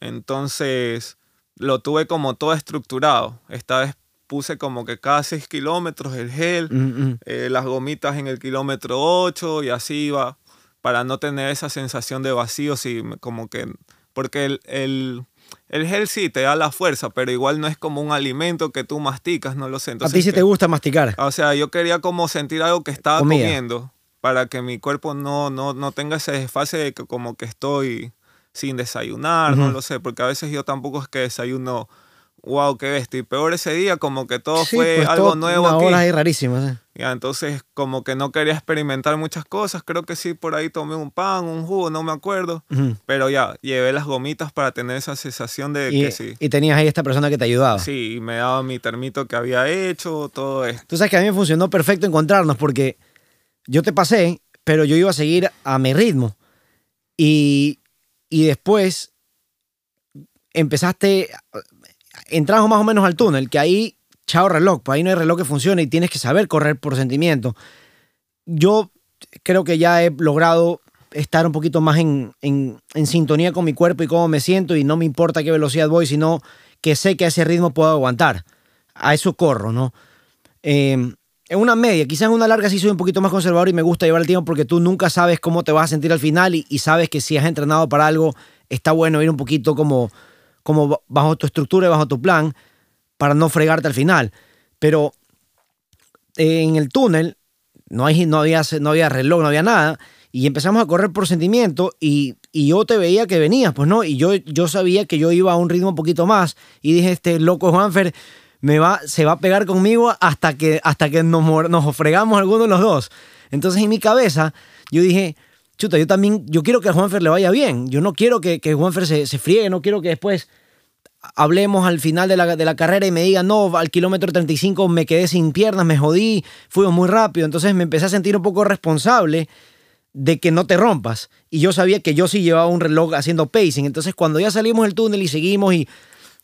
B: Entonces lo tuve como todo estructurado. Esta vez puse como que cada 6 kilómetros el gel,
A: Mm, mm.
B: eh, las gomitas en el kilómetro 8 y así iba para no tener esa sensación de vacío, me- como que... Porque el, el, el gel sí te da la fuerza, pero igual no es como un alimento que tú masticas, no lo sé.
A: A ti sí
B: que-
A: te gusta masticar.
B: o sea, yo quería como sentir algo que estaba
A: Comida.
B: comiendo para que mi cuerpo no, no, no tenga ese desfase de que como que estoy sin desayunar, no lo sé, porque a veces yo tampoco es que desayuno, wow, qué bestia. Y peor ese día como que todo
A: Sí,
B: fue
A: pues,
B: algo
A: todo-
B: nuevo
A: una
B: aquí.
A: hora ahí rarísimas. ¿eh?
B: Ya, entonces como que no quería experimentar muchas cosas, creo que sí, por ahí tomé un pan, un jugo, no me acuerdo. Pero ya, llevé las gomitas para tener esa sensación de
A: Y,
B: que sí.
A: y tenías ahí esta persona que te ayudaba.
B: Sí, y me daba mi termito que había hecho, todo esto.
A: Tú sabes que a mí me funcionó perfecto encontrarnos porque yo te pasé, pero yo iba a seguir a mi ritmo. Y, y después empezaste, entramos más o menos al túnel, que ahí, chao reloj, pues ahí no hay reloj que funcione y tienes que saber correr por sentimiento. Yo creo que ya he logrado estar un poquito más en, en- sintonía con mi cuerpo y cómo me siento y no me importa qué velocidad voy, sino que sé que a ese ritmo puedo aguantar. A eso corro, ¿no? Eh, en una media, quizás en una larga sí soy un poquito más conservador y me gusta llevar el tiempo porque tú nunca sabes cómo te vas a sentir al final y sabes que si has entrenado para algo, está bueno ir un poquito como, como bajo tu estructura y bajo tu plan para no fregarte al final. Pero en el túnel no, hay, no, había, no había reloj, no había nada y empezamos a correr por sentimiento y, y yo te veía que venías, pues no, y yo, yo sabía que yo iba a un ritmo un poquito más y dije, este loco Juanfer se va a pegar conmigo hasta que, hasta que nos, nos fregamos alguno de los dos. Entonces en mi cabeza yo dije, chuta, yo también, yo quiero que a Juanfer le vaya bien, yo no quiero que, que Juanfer se, se friegue, no quiero que después hablemos al final de la, de la carrera y me digan, no, al kilómetro 35 me quedé sin piernas, me jodí, fuimos muy rápido. Entonces me empecé a sentir un poco responsable de que no te rompas. Y yo sabía que yo sí llevaba un reloj haciendo pacing. Entonces cuando ya salimos del túnel y seguimos y...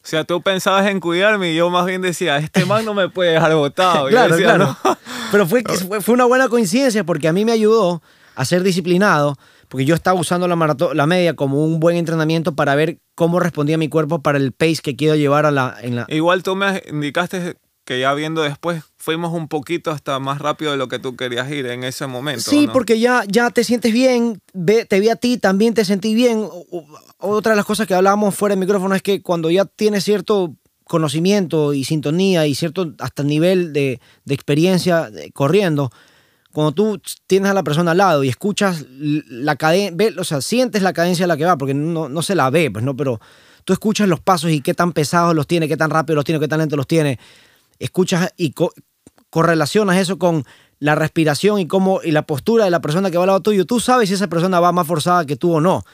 B: O sea, tú pensabas en cuidarme y yo más bien decía, este man no me puede dejar botado. [LAUGHS]
A: Claro,
B: decía,
A: claro.
B: "No".
A: Pero [LAUGHS] fue, fue una buena coincidencia porque a mí me ayudó a ser disciplinado porque yo estaba usando la, media como un buen entrenamiento para ver cómo respondía mi cuerpo para el pace que quiero llevar a la, en la,
B: Igual tú me indicaste que ya viendo después fuimos un poquito hasta más rápido de lo que tú querías ir en ese momento.
A: Sí,
B: ¿no?
A: porque ya, ya te sientes bien, ve- te vi a ti, también te sentí bien. Otra de las cosas que hablábamos fuera del micrófono es que cuando ya tienes cierto conocimiento y sintonía y cierto hasta nivel de, de experiencia eh, corriendo, cuando tú tienes a la persona al lado y escuchas la cadencia, o sea, sientes la cadencia a la que va, porque no, no se la ve, pues no, pero tú escuchas los pasos y qué tan pesados los tiene, qué tan rápido los tiene, qué tan lento los tiene. Escuchas y co- correlacionas eso con la respiración y cómo y la postura de la persona que va al lado tuyo. Tú sabes si esa persona va más forzada que tú o no.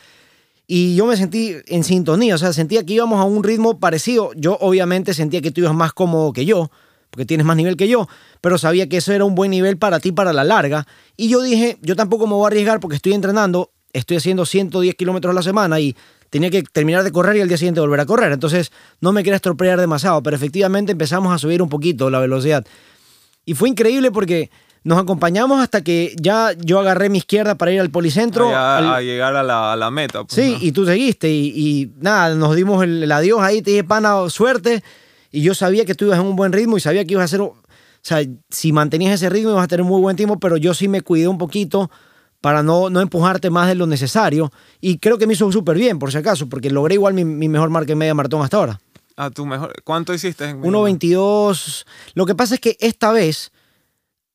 A: Y yo me sentí en sintonía, o sea, sentía que íbamos a un ritmo parecido. Yo obviamente sentía que tú ibas más cómodo que yo, porque tienes más nivel que yo, pero sabía que eso era un buen nivel para ti para la larga. Y yo dije, yo tampoco me voy a arriesgar porque estoy entrenando, estoy haciendo 110 kilómetros a la semana y tenía que terminar de correr y al día siguiente volver a correr. Entonces no me quería estropear demasiado, pero efectivamente empezamos a subir un poquito la velocidad. Y fue increíble porque nos acompañamos hasta que ya yo agarré mi izquierda para ir al policentro. Al-
B: a llegar a la, a la meta. pues,
A: Sí,
B: ¿no?
A: y tú seguiste y, y nada, nos dimos el, el adiós ahí, te dije, pana, suerte. Y yo sabía que tú ibas en un buen ritmo y sabía que ibas a hacer, o sea, si mantenías ese ritmo ibas a tener un muy buen tiempo, pero yo sí me cuidé un poquito para no, no empujarte más de lo necesario. Y creo que me hizo súper bien, por si acaso, porque logré igual mi, mi mejor marca en media maratón hasta ahora.
B: A tu mejor. ¿Cuánto hiciste en media?
A: 1.22. Lo que pasa es que esta vez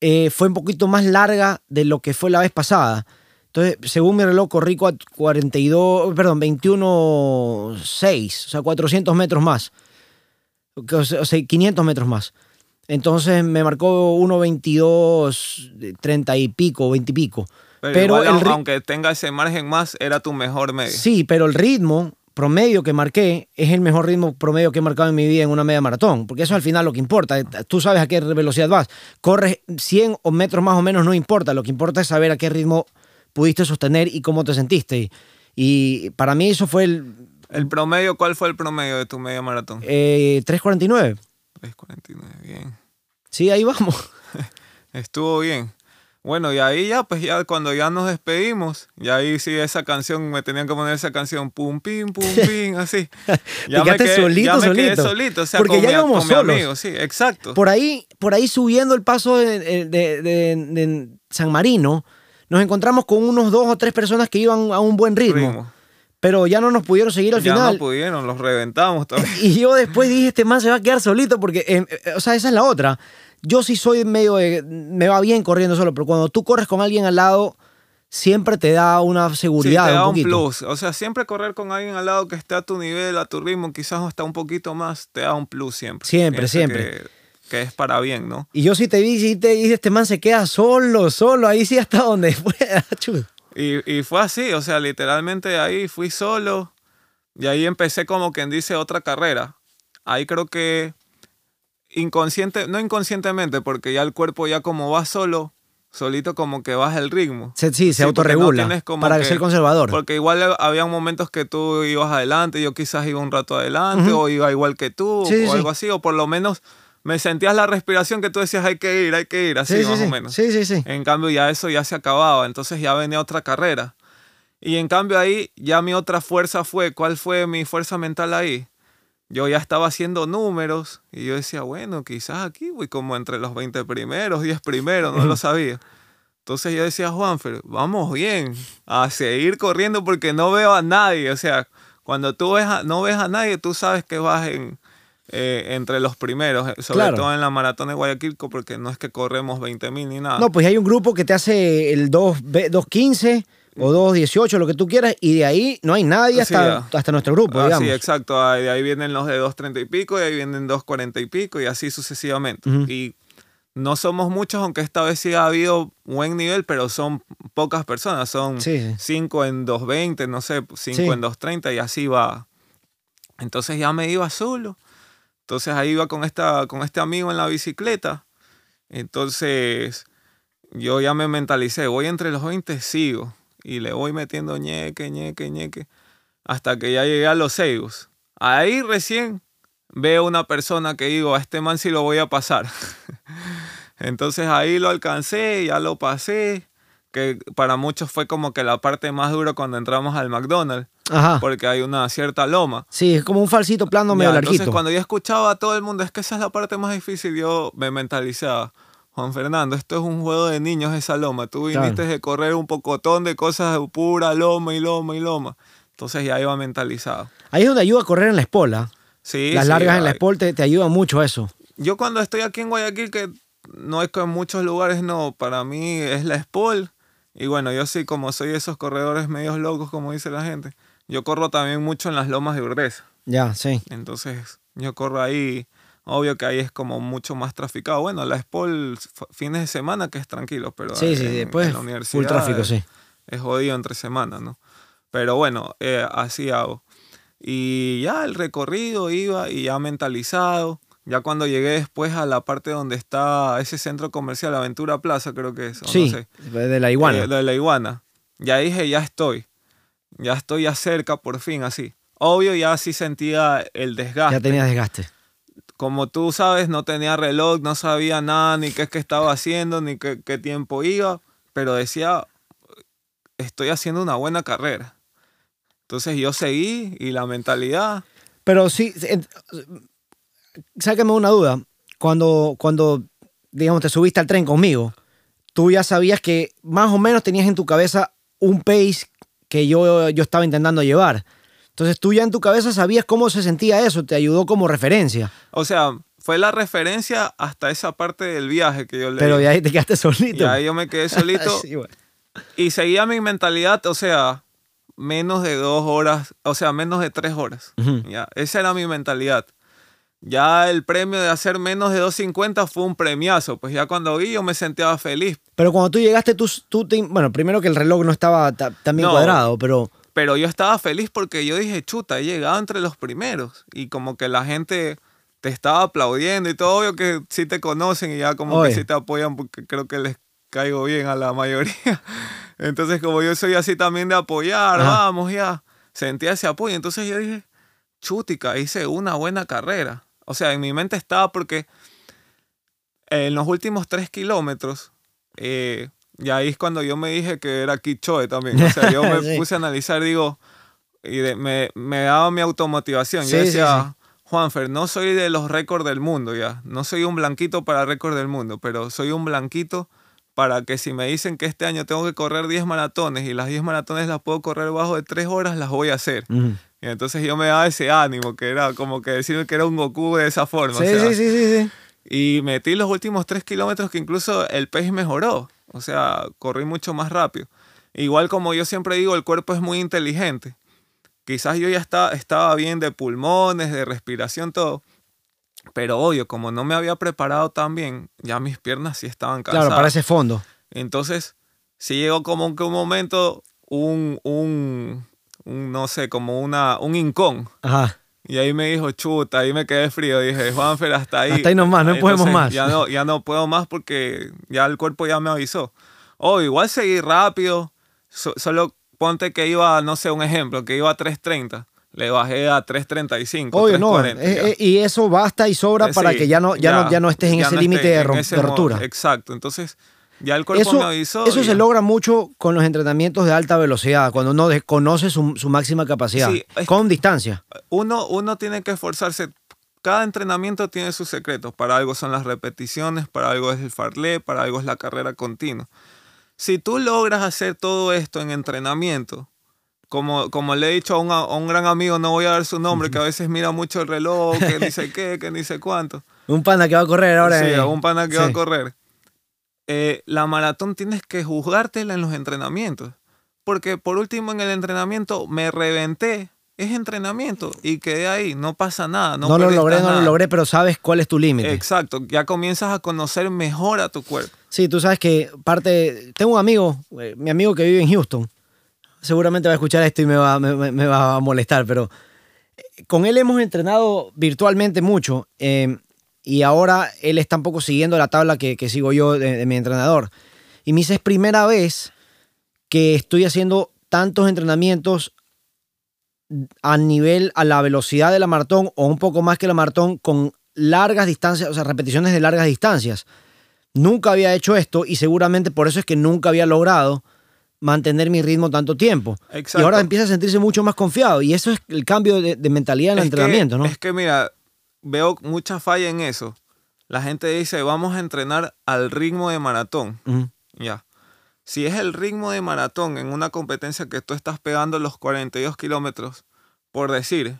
A: eh, fue un poquito más larga de lo que fue la vez pasada. Entonces, según mi reloj, corrí cua- 42, perdón, 21.6, o sea, 400 metros más. O sea, o sea, 500 metros más. Entonces me marcó 1.22, 30 y pico, 20 y pico.
B: Pero,
A: Pero
B: igual,
A: el
B: aunque tenga ese margen más, era tu mejor medio.
A: Sí, pero el ritmo promedio que marqué es el mejor ritmo promedio que he marcado en mi vida en una media maratón, porque eso al final lo que importa. Tú sabes a qué velocidad vas. Corres 100 o metros más o menos, no importa. Lo que importa es saber a qué ritmo pudiste sostener y cómo te sentiste. Y, para mí eso fue el...
B: ¿El promedio? ¿Cuál fue el promedio de tu media maratón?
A: Eh, 3.49.
B: 3.49, bien.
A: Sí, ahí vamos. [LAUGHS]
B: Estuvo bien. Bueno, y ahí ya, pues ya cuando ya nos despedimos, y ahí sí esa canción, me tenían que poner esa canción, pum, pim, pum, [LAUGHS] pim, así. [LAUGHS]
A: Ya me quedé, solito, ya me
B: solito.
A: Quedé
B: solito, o sea,
A: Porque
B: con
A: ya
B: mi,
A: íbamos
B: con mi
A: solos.
B: amigo, sí, exacto.
A: Por ahí, por ahí subiendo el paso de, de- de- de San Marino, nos encontramos con unos dos o tres personas que iban a un buen ritmo.
B: Primo.
A: Pero ya no nos pudieron seguir al
B: ya
A: final.
B: no pudieron, los reventamos [LAUGHS] también.
A: Y yo después dije, este man se va a quedar solito porque, eh, eh, o sea, esa es la otra. Yo sí soy medio, de- me va bien corriendo solo, pero cuando tú corres con alguien al lado, siempre te da una
B: Sí,
A: seguridad
B: te da
A: un
B: plus. O sea, siempre correr con alguien al lado que esté a tu nivel, a tu ritmo, quizás hasta un poquito más, te da un plus siempre.
A: Siempre,
B: Pienso
A: siempre.
B: Que, que es para bien, ¿no?
A: Y yo sí te vi, sí te dije, este man se queda solo, solo, ahí sí hasta donde [LAUGHS] pueda. chut.
B: Y, y fue así, o sea, literalmente ahí fui solo y ahí empecé como quien dice otra carrera. Ahí creo que inconsciente, no inconscientemente, porque ya el cuerpo ya como va solo, solito como que baja el ritmo.
A: Se- sí, se
B: Sí, no
A: autorregula
B: como
A: para
B: que-
A: ser conservador.
B: Porque igual había momentos que tú ibas adelante, yo quizás iba un rato adelante, o iba igual que tú,
A: sí,
B: o
A: sí.
B: algo así, o por lo menos me sentías la respiración que tú decías hay que ir, hay que ir, así
A: sí, sí,
B: más
A: sí.
B: o menos.
A: sí, sí, sí.
B: En cambio ya eso ya se acababa, entonces ya venía otra carrera. Y en cambio ahí ya mi otra fuerza fue, ¿cuál fue mi fuerza mental ahí? Yo ya estaba haciendo números y yo decía, bueno, quizás aquí voy como entre los 20 primeros, 10 primeros, no lo [LAUGHS] sabía. Entonces yo decía, Juanfer, vamos bien, a seguir corriendo porque no veo a nadie. O sea, cuando tú ves a- no ves a nadie, tú sabes que vas en, eh, entre los primeros, eh, sobre
A: Claro.
B: todo en la maratón de Guayaquil, porque no es que corremos 20 mil ni nada.
A: No, pues hay un grupo que te hace el 2, 2.15 o 2.18, lo que tú quieras, y de ahí no hay nadie
B: Sí,
A: hasta,
B: ya.
A: hasta nuestro grupo,
B: Ah,
A: digamos.
B: sí, exacto. Ahí, ahí vienen los de 2.30 y pico, y ahí vienen 2.40 y pico, y así sucesivamente.
A: Ujú.
B: Y no somos muchos, aunque esta vez sí ha habido buen nivel, pero son pocas personas. Son
A: Sí, sí.
B: 5 en 2.20, no sé, 5
A: Sí.
B: en 2.30, y así va. Entonces ya me iba solo. Entonces ahí iba con, esta, con este amigo en la bicicleta. Entonces yo ya me mentalicé, voy entre los 20, sigo. Y le voy metiendo ñeque, ñeque, ñeque. Hasta que ya llegué a los Seigus. Ahí recién veo una persona que digo, a este man sí lo voy a pasar. [LAUGHS] Entonces ahí lo alcancé, ya lo pasé. Que para muchos fue como que la parte más dura cuando entramos al McDonald's.
A: Ajá.
B: Porque hay una cierta loma.
A: Sí, es como un falsito plano medio
B: Ya, entonces
A: larguito.
B: cuando yo escuchaba a todo el mundo, es que esa es la parte más difícil, yo me mentalizaba. Juan Fernando, esto es un juego de niños esa loma. Tú
A: Claro.
B: viniste de correr un pocotón de cosas de pura loma y loma y loma. Entonces ya iba mentalizado.
A: Ahí es donde ayuda a correr en la espola.
B: Sí,
A: Las
B: sí,
A: largas en la
B: ay.
A: espol te, te ayudan mucho eso.
B: Yo cuando estoy aquí en Guayaquil, que no es que en muchos lugares no, para mí es la Spol. Y bueno, yo sí, como soy de esos corredores medios locos, como dice la gente, yo corro también mucho en las lomas de Urdesa.
A: Ya, sí.
B: Entonces, yo corro ahí, obvio que ahí es como mucho más traficado. Bueno, la Spol fines de semana que es tranquilo, pero
A: Sí, sí, después
B: en la
A: full
B: universidad
A: tráfico,
B: es-
A: sí.
B: es jodido entre semanas, ¿no? Pero bueno, eh, así hago. Y ya el recorrido iba y ya mentalizado. Ya cuando llegué después a la parte donde está ese centro comercial, Aventura Plaza, creo que es. o
A: Sí,
B: no sé,
A: de la iguana.
B: eh, de la iguana. Ya dije, ya estoy. Ya estoy ya cerca por fin, así. Obvio, ya sí sentía el desgaste.
A: ya tenías desgaste.
B: Como tú sabes, no tenía reloj, no sabía nada, ni qué es que estaba haciendo, ni qué, qué tiempo iba. Pero decía, estoy haciendo una buena carrera. Entonces yo seguí y la mentalidad,
A: Pero sí, sácame una duda. Cuando, cuando, digamos, te subiste al tren conmigo, tú ya sabías que más o menos tenías en tu cabeza un pace que yo, yo estaba intentando llevar. Entonces tú ya en tu cabeza sabías cómo se sentía eso, te ayudó como referencia.
B: o sea, fue la referencia hasta esa parte del viaje que yo le
A: Pero de ahí te quedaste solito.
B: Y ahí yo me quedé [LAUGHS] solito
A: Sí, bueno.
B: y seguía mi mentalidad, o sea, menos de dos horas, o sea, menos de tres horas. Ya, esa era mi mentalidad. Ya el premio de hacer menos de 2.50 fue un premiazo, pues ya cuando vi yo me sentía feliz.
A: Pero cuando tú llegaste, tú, tú te- bueno, primero que el reloj no estaba ta- tan bien
B: No.
A: cuadrado, pero
B: Pero yo estaba feliz porque yo dije, chuta, he llegado entre los primeros. Y como que la gente te estaba aplaudiendo y todo, obvio que sí te conocen y ya como
A: Oye.
B: que sí te apoyan porque creo que les caigo bien a la [LAUGHS] mayoría. Entonces como yo soy así también de apoyar,
A: Ajá.
B: vamos ya, sentía ese apoyo. Entonces yo dije, chutica, hice una buena carrera. O sea, en mi mente estaba porque en los últimos tres kilómetros, eh, y ahí es cuando yo me dije que era Kichoe también. O sea, yo [LAUGHS] me
A: Sí.
B: puse a analizar, digo, y de- me, me daba mi automotivación.
A: Sí,
B: yo
A: sí,
B: decía, Juanfer, no soy de los récords del mundo ya. No soy un blanquito para récord del mundo, pero soy un blanquito para que si me dicen que este año tengo que correr 10 maratones y las 10 maratones las puedo correr bajo de 3 horas, las voy a hacer.
A: Ujú.
B: Y entonces yo me daba ese ánimo, que era como que decir que era un Goku de esa forma.
A: Sí,
B: o sea,
A: sí, sí, sí, sí.
B: y metí los últimos tres kilómetros que incluso el pace mejoró. O sea, corrí mucho más rápido. Igual como yo siempre digo, el cuerpo es muy inteligente. Quizás yo ya estaba, estaba bien de pulmones, de respiración, todo. Pero obvio, como no me había preparado tan bien, ya mis piernas sí estaban cansadas.
A: Claro, para ese fondo.
B: Entonces, sí llegó como que un momento, un, un, un, no sé, como una, un incón.
A: Ajá.
B: Y ahí me dijo, chuta, ahí me quedé frío. Dije, Juanfer, hasta ahí.
A: Hasta ahí nomás, no
B: Entonces,
A: podemos más.
B: Ya no, ya no puedo más porque ya el cuerpo ya me avisó. Oh, igual seguí rápido. So- solo ponte que iba, no sé, un ejemplo, que iba a 3.30. Le bajé a 3.35.
A: Obvio, no.
B: 3.40
A: eh,
B: ya.
A: eh, y eso basta y sobra
B: Eh,
A: para
B: sí,
A: que ya no, ya, no, ya no estés en ese
B: no
A: límite de, de
B: modo.
A: rotura.
B: Exacto. Entonces, ya el cuerpo
A: Eso,
B: me avisó.
A: eso
B: y
A: se
B: ya.
A: logra mucho con los entrenamientos de alta velocidad, cuando uno desconoce su, su máxima capacidad,
B: Sí, es-
A: con distancia.
B: uno, uno tiene que esforzarse. Cada entrenamiento tiene sus secretos. Para algo son las repeticiones, para algo es el farlé, para algo es la carrera continua. Si tú logras hacer todo esto en entrenamiento, como, como le he dicho a un, a un gran amigo, no voy a dar su nombre, que a veces mira mucho el reloj, que sé [LAUGHS] qué, que sé cuánto.
A: Un panda que va a correr ahora.
B: Sí, a un pana que va
A: sí.
B: a correr. Eh, la maratón tienes que juzgártela en los entrenamientos. Porque por último en el entrenamiento me reventé. Es entrenamiento y quedé ahí. No pasa nada. No,
A: No, lo logré, no lo logré, pero sabes cuál es tu límite.
B: Exacto. Ya comienzas a conocer mejor a tu cuerpo.
A: Sí, tú sabes que parte. Tengo un amigo, eh, mi amigo que vive en Houston. Seguramente va a escuchar esto y me va, me- va a molestar, pero eh, con él hemos entrenado virtualmente mucho eh, y ahora él está un poco siguiendo la tabla que, que sigo yo de, de mi entrenador. Y me dice, es primera vez que estoy haciendo tantos entrenamientos a nivel, a la velocidad de la maratón o un poco más que la maratón con largas distancias, o sea, repeticiones de largas distancias. Nunca había hecho esto y seguramente por eso es que nunca había logrado mantener mi ritmo tanto tiempo. Y ahora empieza a sentirse mucho más confiado. Y eso es el cambio de, de mentalidad en el
B: Es que-
A: entrenamiento, ¿no?
B: Es que mira, veo mucha falla en eso. La gente dice, vamos a entrenar al ritmo de maratón. Ya. Si es el ritmo de maratón en una competencia que tú estás pegando los 42 kilómetros, por decir,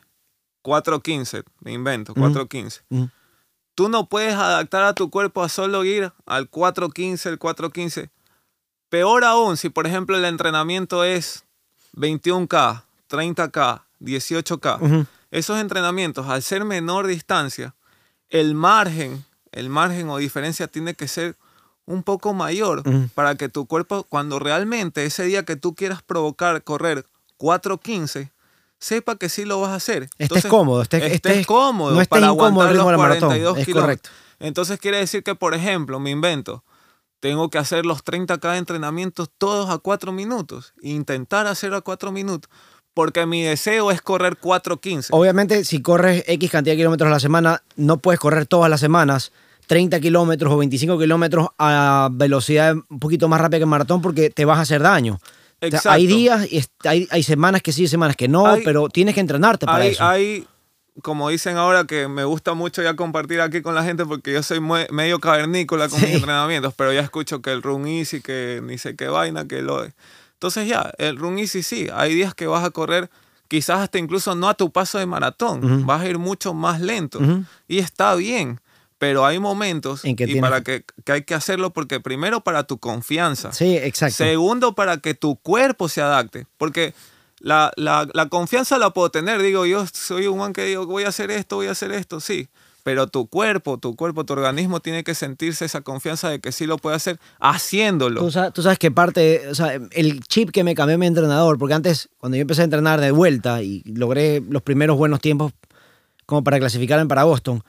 B: 4.15, me invento,
A: Ujú.
B: 4.15.
A: Ujú.
B: Tú no puedes adaptar a tu cuerpo a solo ir al 4.15, el 4.15. Peor aún, si por ejemplo el entrenamiento es 21K, 30K, 18K.
A: Ujú.
B: Esos entrenamientos, al ser menor distancia, el margen, el margen o diferencia tiene que ser un poco mayor para que tu cuerpo, cuando realmente ese día que tú quieras provocar correr 4.15, sepa que sí lo vas a hacer.
A: Estés cómodo, estés-
B: estés
A: estés-
B: cómodo
A: no estés
B: para
A: incómodo
B: aguantar los
A: la maratón,
B: 42
A: es correcto.
B: Entonces quiere decir que, por ejemplo, me invento, tengo que hacer los 30K de entrenamientos todos a 4 minutos. Intentar hacerlo a 4 minutos. Porque mi deseo es correr 4.15.
A: Obviamente, si corres X cantidad de kilómetros a la semana, no puedes correr todas las semanas 30 kilómetros o 25 kilómetros a velocidad un poquito más rápida que el maratón porque te vas a hacer daño. O sea,
B: Exacto.
A: hay días, hay, hay semanas que sí, semanas que no,
B: Hay-
A: pero tienes que entrenarte para
B: hay,
A: eso.
B: hay, como dicen ahora, que me gusta mucho ya compartir aquí con la gente porque yo soy mue- medio cavernícola con
A: Sí.
B: mis entrenamientos, pero ya escucho que el run easy, que ni sé qué vaina, que lo... Entonces ya, el run easy sí, hay días que vas a correr quizás hasta incluso no a tu paso de maratón,
A: Ujú.
B: vas a ir mucho más lento
A: Ujú.
B: y está bien. Pero hay momentos
A: En que
B: y
A: tienes-
B: para que, que hay que hacerlo porque primero para tu confianza.
A: Sí, exacto.
B: Segundo, para que tu cuerpo se adapte. Porque la, la- la confianza la puedo tener. Digo, yo soy un man que digo, voy a hacer esto, voy a hacer esto, sí. Pero tu cuerpo, tu cuerpo, tu organismo tiene que sentirse esa confianza de que sí lo puede hacer haciéndolo.
A: Tú sabes, que parte, o sea, el chip que me cambió mi entrenador, porque antes, cuando yo empecé a entrenar de vuelta y logré los primeros buenos tiempos como para clasificarme para Boston,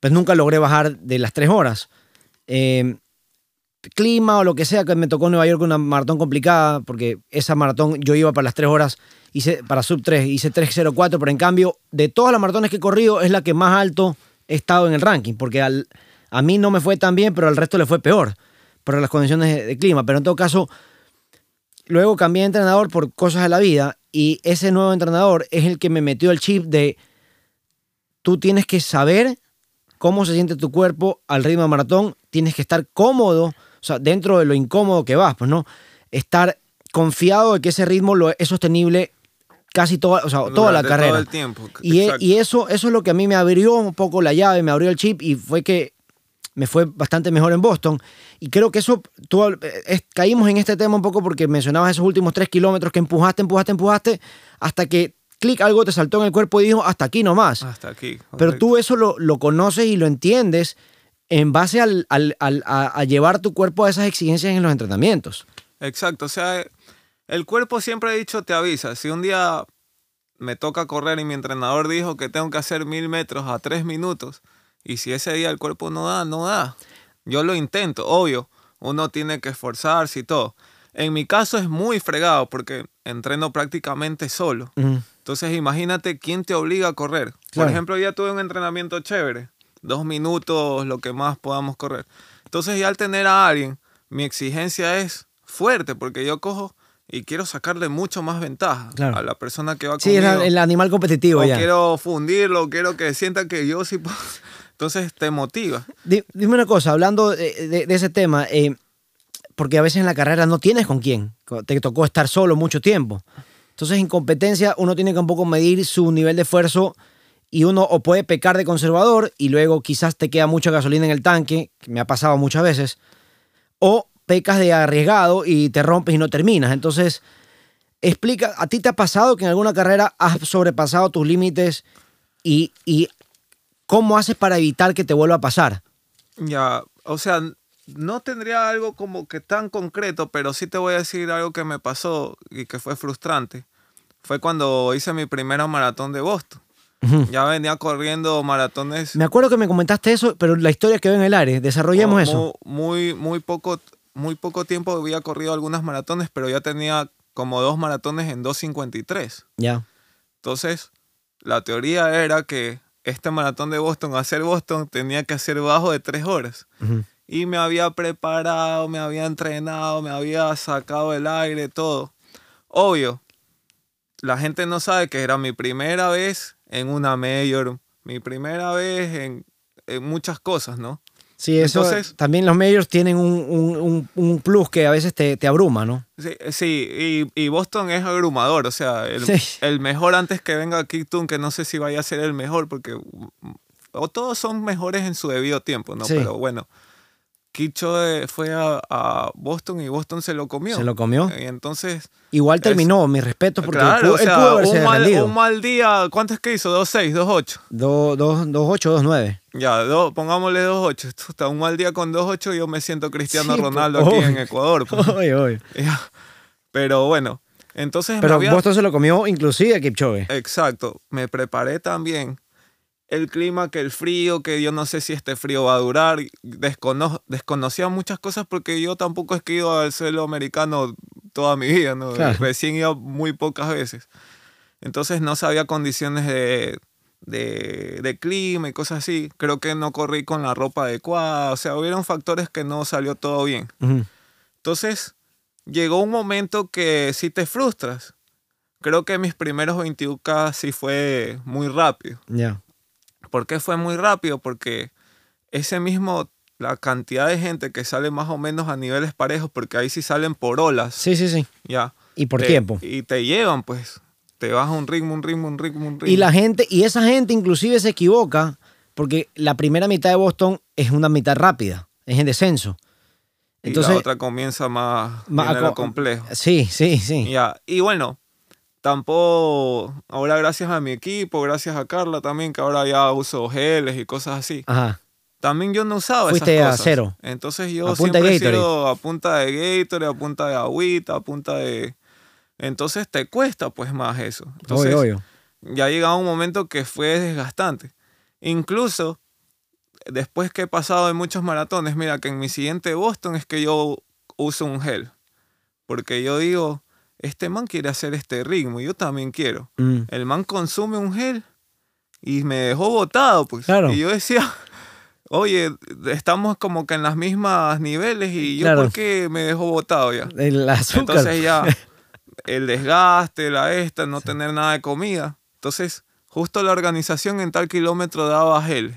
A: pues nunca logré bajar de las tres horas. Eh, clima o lo que sea, que me tocó en Nueva York una maratón complicada, porque esa maratón yo iba para las tres horas, hice para sub 3, hice 3.04, pero en cambio, de todas las maratones que he corrido, es la que más alto estado en el ranking, porque al, a mí no me fue tan bien, pero al resto le fue peor, por las condiciones de, clima. Pero en todo caso, luego cambié de entrenador por cosas de la vida, y ese nuevo entrenador es el que me metió el chip de tú tienes que saber cómo se siente tu cuerpo al ritmo de maratón, tienes que estar cómodo, o sea, dentro de lo incómodo que vas, pues no, estar confiado de que ese ritmo lo, es sostenible casi toda, o sea, toda la carrera.
B: Todo el tiempo.
A: Y, e- y eso, eso es lo que a mí me abrió un poco la llave, me abrió el chip y fue que me fue bastante mejor en Boston. Y creo que eso, tú, eh, es- caímos en este tema un poco porque mencionabas esos últimos tres kilómetros que empujaste, empujaste, empujaste, hasta que, clic, algo te saltó en el cuerpo y dijo, hasta aquí nomás.
B: Hasta aquí.
A: Pero tú eso lo, lo conoces y lo entiendes en base al, al- al- a, a llevar tu cuerpo a esas exigencias en los entrenamientos.
B: Exacto, o sea, el cuerpo siempre ha dicho, te avisa. Si un día me toca correr y mi entrenador dijo que tengo que hacer mil metros a tres minutos, y si ese día el cuerpo no da, no da. Yo lo intento, obvio, uno tiene que esforzarse y todo. En mi caso es muy fregado porque entreno prácticamente solo. Entonces imagínate quién te obliga a correr. Por ejemplo, ya tuve un entrenamiento chévere, dos minutos, lo que más podamos correr. Entonces ya al tener a alguien, mi exigencia es fuerte porque yo cojo y quiero sacarle mucho más ventaja
A: Claro.
B: a la persona que va
A: Sí,
B: conmigo.
A: era el animal competitivo
B: o
A: ya.
B: quiero fundirlo, quiero que sienta que yo sí puedo. [LAUGHS] Entonces te motiva.
A: Di- Dime una cosa, hablando de, de- de ese tema, eh, porque a veces en la carrera no tienes con quién, te tocó estar solo mucho tiempo. Entonces en competencia uno tiene que un poco medir su nivel de esfuerzo y uno o puede pecar de conservador y luego quizás te queda mucha gasolina en el tanque, que me ha pasado muchas veces, o pecas de arriesgado y te rompes y no terminas. Entonces, explica, ¿a ti te ha pasado que en alguna carrera has sobrepasado tus límites y, y cómo haces para evitar que te vuelva a pasar?
B: Ya, o sea, no tendría algo como que tan concreto, pero sí te voy a decir algo que me pasó y que fue frustrante. Fue cuando hice mi primera maratón de Boston. Ya venía corriendo maratones
A: Me acuerdo que me comentaste eso, pero la historia quedó en el aire. Desarrollemos
B: mu-
A: eso.
B: Muy, muy, poco, muy poco tiempo había corrido algunas maratones, pero ya tenía como dos maratones en 2.53.
A: Ya.
B: Entonces, la teoría era que este maratón de Boston, hacer Boston, tenía que hacer bajo de tres horas.
A: Ujú.
B: Y me había preparado, me había entrenado, me había sacado el aire, todo. Obvio, la gente no sabe que era mi primera vez en una mayor, mi primera vez en, en muchas cosas, ¿no?
A: Sí, eso.
B: Entonces-
A: también los medios tienen un, un- un- plus que a veces te, te abruma, ¿no?
B: Sí, sí, y, y Boston es abrumador, o sea, el,
A: Sí.
B: el mejor antes que venga Kicktoon, que no sé si vaya a ser el mejor, porque o todos son mejores en su debido tiempo, ¿no?
A: Sí.
B: Pero bueno, Kicho eh, fue a, a Boston y Boston se lo comió.
A: Se lo comió.
B: Y entonces,
A: Igual terminó, mis respetos, porque
B: claro,
A: él, pudo,
B: o
A: él
B: sea,
A: pudo haberse
B: un, mal, un mal día, ¿cuánto es que hizo? 2.6, 2.8.
A: 2-8, 2-9.
B: Ya, do- pongámosle 2.8. Esto está un mal día con 2.8 yo me siento Cristiano
A: Sí,
B: Ronaldo aquí
A: obvio.
B: en Ecuador. [LAUGHS] Pero bueno, entonces
A: Pero
B: había-
A: Boston se lo comió inclusive a Kipchoge.
B: Exacto, me preparé también. El clima, que el frío, que yo no sé si este frío va a durar. Descono- desconocía muchas cosas porque yo tampoco he ido al suelo americano toda mi vida, ¿no?
A: Claro.
B: Recién iba muy pocas veces. Entonces no sabía condiciones de, de, de clima y cosas así. Creo que no corrí con la ropa adecuada. O sea, hubieron factores que no salió todo bien. Entonces, llegó un momento que sí te frustras. Creo que mis primeros 21K sí fue muy rápido.
A: Ya.
B: ¿Por qué fue muy rápido? Porque ese mismo, la cantidad de gente que sale más o menos a niveles parejos, porque ahí sí salen por olas,
A: Sí, sí, sí.
B: ya.
A: Y por
B: te-
A: tiempo.
B: Y te llevan, pues. Te vas a un ritmo, un ritmo, un ritmo, un ritmo.
A: Y la gente, y esa gente inclusive se equivoca porque la primera mitad de Boston es una mitad rápida, es en descenso.
B: Y
A: Entonces,
B: la otra comienza más,
A: co-
B: complejo.
A: sí, sí, sí.
B: Ya, y bueno, tampoco, ahora gracias a mi equipo, gracias a Carla también, que ahora ya uso geles y cosas así.
A: Ajá.
B: También yo no usaba
A: Fuiste
B: esas
A: a
B: cosas.
A: cero.
B: Entonces yo
A: A
B: siempre he sido a punta de Gatorade, a punta de agüita, a punta de... Entonces te cuesta pues más eso. Entonces
A: Obvio, obvio.
B: ya llegaba un momento que fue desgastante. Incluso después que he pasado de muchos maratones, mira que en mi siguiente Boston es que yo uso un gel. Porque yo digo, este man quiere hacer este ritmo, yo también quiero.
A: Mm.
B: El man consume un gel y me dejó botado, pues.
A: Claro.
B: Y yo decía, [LAUGHS] oye, estamos como que en las mismas niveles y yo
A: Claro.
B: por qué me dejó botado ya.
A: El azúcar.
B: Entonces ya [LAUGHS] el desgaste, la esta, no tener nada de comida. Entonces, justo la organización en tal kilómetro daba gel.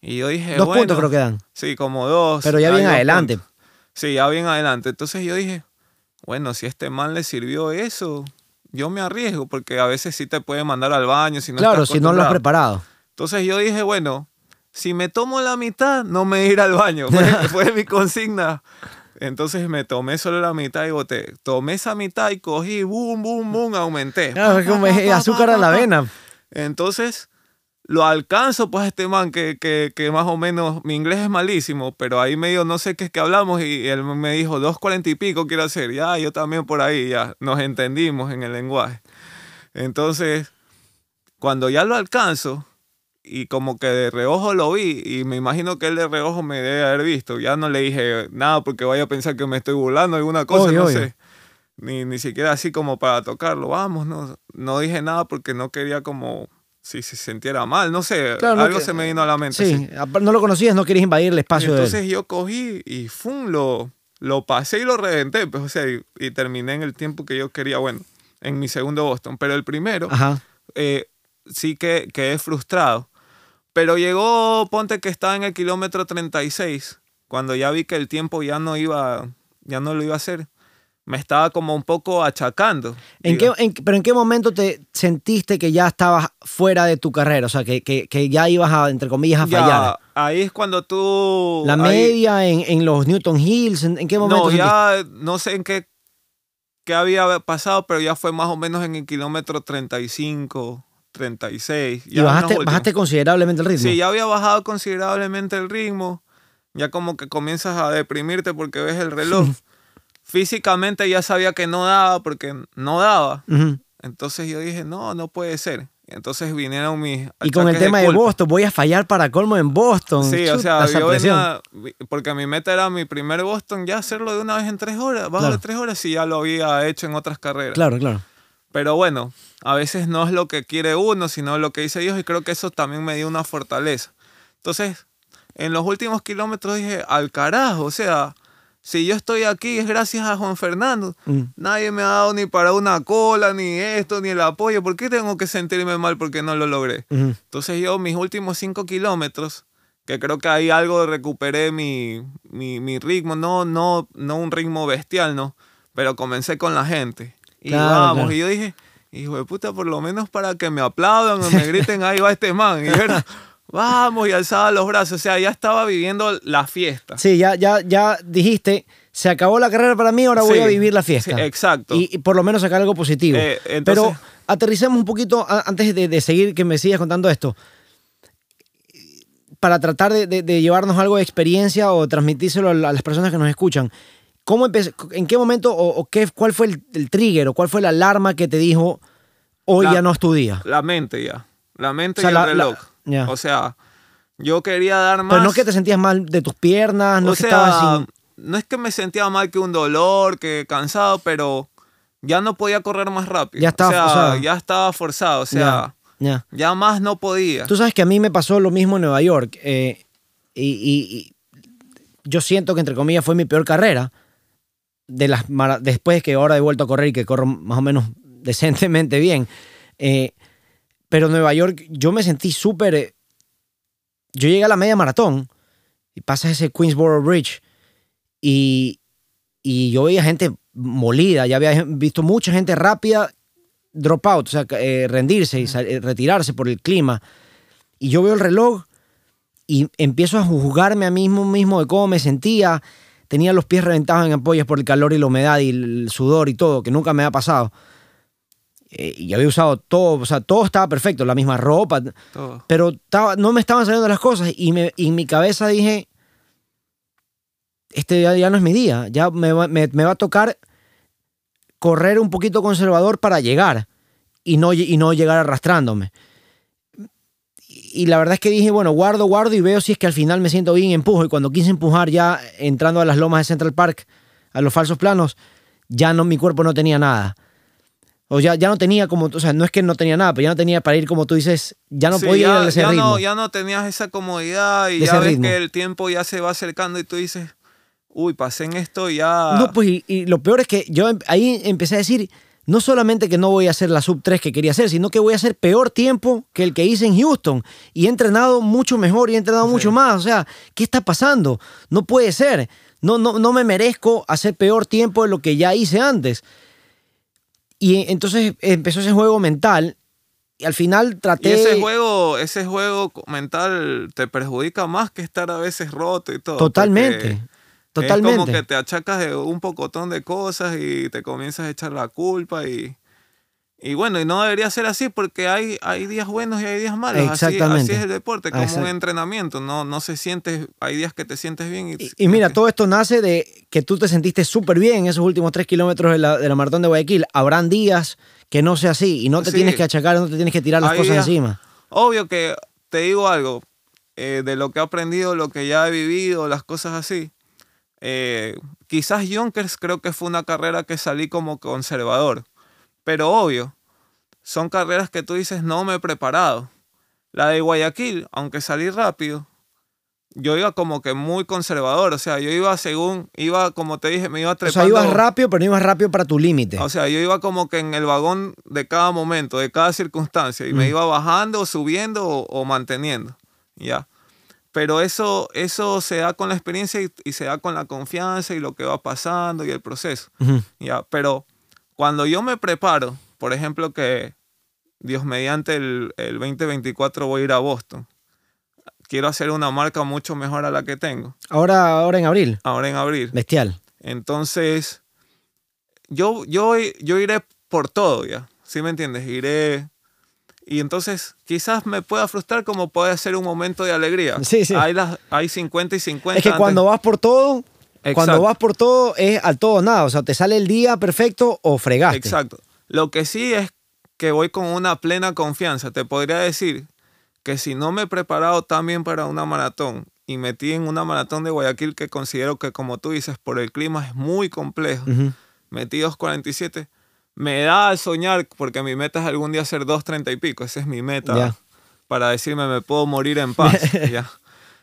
B: Y yo dije,
A: Dos
B: bueno,
A: puntos creo que dan.
B: Sí, como dos.
A: Pero ya bien adelante.
B: puntos. Sí, ya bien adelante. Entonces yo dije, bueno, si a este man le sirvió eso, yo me arriesgo, porque a veces sí te puede mandar al baño si no
A: claro,
B: estás
A: si no lo has preparado.
B: Entonces yo dije, bueno, si me tomo la mitad, no me ir al baño. [LAUGHS] Fue, fue mi consigna. Entonces me tomé solo la mitad y boté. Tomé esa mitad y cogí, boom, boom, boom, aumenté.
A: Es como azúcar a la vena.
B: Entonces lo alcanzo pues a este man que, que, que más o menos, mi inglés es malísimo, pero ahí medio no sé qué es que hablamos y él me dijo, dos cuarenta y pico quiero hacer. Ya, yo también por ahí, ya, nos entendimos en el lenguaje. Entonces, cuando ya lo alcanzo y como que de reojo lo vi y me imagino que él de reojo me debe haber visto, ya no le dije nada porque vaya a pensar que me estoy burlando alguna cosa,
A: Obvio,
B: no
A: obvio.
B: sé. Ni, ni siquiera así como para tocarlo, vamos, no, no dije nada porque no quería como si se sintiera mal, no sé,
A: Claro, no
B: algo
A: que-
B: se me vino a la mente.
A: Sí,
B: sí.
A: aparte no lo conocías, no querías invadir el espacio de
B: Entonces
A: él.
B: yo cogí y ¡fum! Lo, lo pasé y lo reventé, pues, o sea, y, y terminé en el tiempo que yo quería, bueno, en mi segundo Boston. Pero el primero,
A: Ajá.
B: eh, sí que quedé frustrado. Pero llegó, ponte que estaba en el kilómetro 36, cuando ya vi que el tiempo ya no iba, ya no lo iba a hacer. Me estaba como un poco achacando.
A: ¿En qué, en- ¿Pero en qué momento te sentiste que ya estabas fuera de tu carrera? O sea, que, que- que ya ibas a, entre comillas, a
B: Ya,
A: fallar.
B: ahí es cuando tú...
A: La
B: ahí-
A: media en, en los Newton Hills, ¿en, en qué momento?
B: No,
A: sentiste?
B: ya no sé en qué, qué había pasado, pero ya fue más o menos en el kilómetro 35, 36.
A: y
B: ya los
A: bajaste, bajaste considerablemente el ritmo.
B: Sí, ya había bajado considerablemente el ritmo. Ya como que comienzas a deprimirte porque ves el reloj. [LAUGHS] Físicamente ya sabía que no daba porque no daba.
A: Ujú.
B: Entonces yo dije, no, no puede ser. Entonces vinieron mis...
A: Y con el tema de,
B: culpa.
A: Boston, voy a fallar para colmo en Boston.
B: Sí, o
A: Chuta,
B: sea,
A: esa
B: yo venía, porque mi meta era mi primer Boston, ya hacerlo de una vez en tres horas, bajo
A: Claro.
B: de tres horas, y ya lo había hecho en otras carreras.
A: Claro, claro.
B: Pero bueno, a veces no es lo que quiere uno, sino lo que dice Dios, y creo que eso también me dio una fortaleza. Entonces, en los últimos kilómetros dije, al carajo, o sea, si yo estoy aquí es gracias a Juan Fernando.
A: Mm.
B: Nadie me ha dado ni para una cola, ni esto, ni el apoyo. ¿Por qué tengo que sentirme mal porque no lo logré?
A: Ujú.
B: Entonces yo mis últimos cinco kilómetros, que creo que ahí algo recuperé mi, mi, mi ritmo, no, no, no un ritmo bestial, no, pero comencé con la gente. Y
A: Claro,
B: vamos,
A: claro.
B: y yo dije, hijo de puta, por lo menos para que me aplaudan o me griten, ahí va este man. Y era, [LAUGHS] vamos, y alzaba los brazos, o sea, ya estaba viviendo la fiesta.
A: Sí, ya, ya, ya dijiste, se acabó la carrera para mí, ahora voy
B: Sí,
A: a vivir la fiesta.
B: sí, exacto.
A: Y, y por lo menos sacar algo positivo.
B: Eh, entonces-
A: Pero aterricemos un poquito a- antes de, de seguir, que me sigas contando esto. Para tratar de, de- de llevarnos algo de experiencia o transmitírselo a a las personas que nos escuchan. ¿Cómo empe- ¿En qué momento o, o qué, cuál fue el, el trigger o cuál fue la alarma que te dijo hoy
B: La-
A: ya no es tu día?
B: La mente ya, la mente
A: O sea,
B: y
A: la-
B: el reloj.
A: la- ya.
B: O sea, yo quería dar más...
A: Pero no que te sentías mal de tus piernas, no
B: o
A: que
B: sea,
A: sin...
B: no es que me sentía mal que un dolor, que cansado, pero ya no podía correr más rápido.
A: Ya estaba
B: o sea,
A: forzado.
B: ya estaba forzado, o sea,
A: Ya, ya.
B: ya más no podía.
A: Tú sabes que a mí me pasó lo mismo en Nueva York. eh, y, y- y yo siento que, entre comillas, fue mi peor carrera. De las después que ahora he vuelto a correr y que corro más o menos decentemente bien. Eh, pero Nueva York yo me sentí súper... eh, yo llegué a la media maratón y pasas ese Queensboro Bridge y, y yo veía gente molida, ya había visto mucha gente rápida drop out, o sea, eh, rendirse y retirarse por el clima. Y yo veo el reloj y empiezo a juzgarme a mí mismo, mismo de cómo me sentía. Tenía los pies reventados en ampollas por el calor y la humedad y el sudor y todo, que nunca me ha pasado. eh, y había usado todo, o sea, todo estaba perfecto, la misma ropa,
B: Todo.
A: pero estaba- no me estaban saliendo las cosas y, me, y en mi cabeza dije, este ya, ya no es mi día, ya me, va- me- me va a tocar correr un poquito conservador para llegar y no, y no llegar arrastrándome. Y la verdad es que dije, bueno, guardo, guardo y veo si es que al final me siento bien empujo. Y cuando quise empujar ya entrando a las lomas de Central Park, a los falsos planos, ya no, mi cuerpo no tenía nada. O ya, ya no tenía como, o sea, no es que no tenía nada, pero ya no tenía para ir como tú dices, ya no
B: Sí,
A: podía ir
B: ya,
A: a ese
B: ya
A: ritmo.
B: no, ya no tenías esa comodidad y ya ves
A: ritmo.
B: que el tiempo ya se va acercando y tú dices, uy, pasé en esto y ya.
A: No, pues y, y lo peor es que yo em- ahí empecé a decir, no solamente que no voy a hacer la sub 3 que quería hacer, sino que voy a hacer peor tiempo que el que hice en Houston. Y he entrenado mucho mejor y he entrenado
B: Sí.
A: mucho más. O sea, ¿qué está pasando? No puede ser. No, no, no me merezco hacer peor tiempo de lo que ya hice antes. Y entonces empezó ese juego mental. Y al final
B: Y
A: traté...
B: ese juego, ese juego mental te perjudica más que estar a veces roto y todo.
A: Totalmente.
B: porque Es como
A: Totalmente.
B: que te achacas de un pocotón de cosas y te comienzas a echar la culpa y. Y bueno, y no debería ser así porque hay, hay días buenos y hay días malos. Así- Así,
A: Exactamente.
B: es el deporte, como
A: Exacto.
B: un entrenamiento. No, no se siente, hay días que te sientes bien y,
A: Y, y mira, todo esto nace de que tú te sentiste súper bien en esos últimos tres kilómetros de la, de la maratón de Guayaquil. Habrán días que no sea así y no te
B: Sí.
A: tienes que achacar, no te tienes que tirar las
B: Hay
A: cosas
B: días-
A: encima.
B: Obvio que te digo algo, eh, de lo que he aprendido, lo que ya he vivido, las cosas así. Eh, quizás Junkers creo que fue una carrera que salí como conservador, pero obvio, son carreras que tú dices no me he preparado. La de Guayaquil, aunque salí rápido, yo iba como que muy conservador, o sea, yo iba según, iba como te dije, me iba
A: O
B: trepando.
A: sea, ibas rápido, pero no ibas rápido para tu límite.
B: O sea, yo iba como que en el vagón de cada momento, de cada circunstancia, y me
A: Mm.
B: iba bajando, subiendo o, o manteniendo, ¿ya? Pero eso, eso se da con la experiencia y, y se da con la confianza y lo que va pasando y el proceso. ¿ya? Pero cuando yo me preparo, por ejemplo que Dios mediante el, el 2024 voy a ir a Boston, quiero hacer una marca mucho mejor a la que tengo,
A: Ahora, ahora en abril,
B: ahora en abril.
A: bestial.
B: Entonces, yo, yo, yo iré por todo ya, ¿sí me entiendes? Iré... Y entonces quizás me pueda frustrar como puede ser un momento de alegría.
A: Sí, sí.
B: Hay, las, hay 50 y 50.
A: Es que
B: antes-
A: cuando vas por todo, cuando vas por todo es al todo nada. O sea, te sale el día perfecto o fregaste.
B: Exacto. Lo que sí es que voy con una plena confianza. Te podría decir que si no me he preparado tan bien para una maratón y metí en una maratón de Guayaquil que considero que como tú dices por el clima es muy complejo,
A: Ujú.
B: metí 2.47. Me da al soñar, porque mi meta es algún día hacer 2.30 y pico. Esa es mi meta.
A: Ya.
B: Para decirme, me puedo morir en paz. [LAUGHS] ya.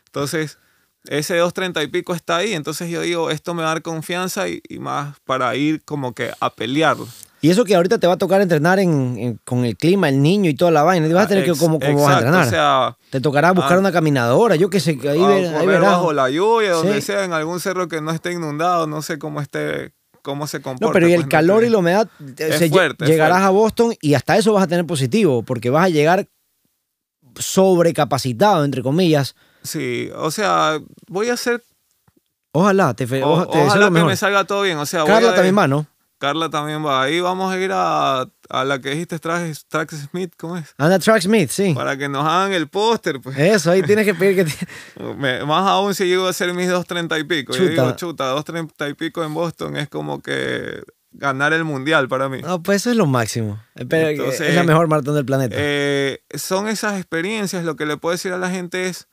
B: Entonces, ese 2.30 y pico está ahí. Entonces yo digo, esto me va a dar confianza y, y más para ir como que a pelearlo.
A: Y eso que ahorita te va a tocar entrenar en- en- con el clima, el niño y toda la vaina. Vas a tener que,
B: Ex-
A: como, como vas a
B: exacto,
A: entrenar?
B: O sea,
A: te tocará buscar
B: ah,
A: una caminadora, yo qué sé, ahí,
B: a
A: ver- ahí verás.
B: bajo la lluvia, donde
A: Sí.
B: sea, en algún cerro que no esté inundado, no sé cómo esté, cómo se comporta.
A: No, pero y el
B: pues,
A: calor y la humedad, eh,
B: Es
A: se-
B: fuerte,
A: llegarás
B: fuerte.
A: a Boston y hasta eso vas a tener positivo, porque vas a llegar sobrecapacitado, entre comillas.
B: Sí, o sea, voy a hacer
A: Ojalá, te, fe-
B: O-
A: te
B: ojalá que
A: mejor.
B: me salga todo bien. O sea, voy
A: Carla
B: a-
A: también va, ¿no?
B: Carla también va. Ahí vamos a ir a, a la que dijiste, Trax, Trax Smith, ¿cómo es?
A: Anda Track Smith, sí.
B: Para que nos hagan el póster, pues.
A: Eso, ahí tienes que pedir que... te- [LAUGHS]
B: Me- más aún si llego a hacer mis 2.30 y pico. Yo
A: Chuta.
B: digo, chuta, 2.30 y pico en Boston es como que ganar el mundial para mí.
A: No, pues eso es lo máximo. Pero
B: Entonces,
A: es la mejor maratón del planeta.
B: Eh, son esas experiencias, lo que le puedo decir a la gente es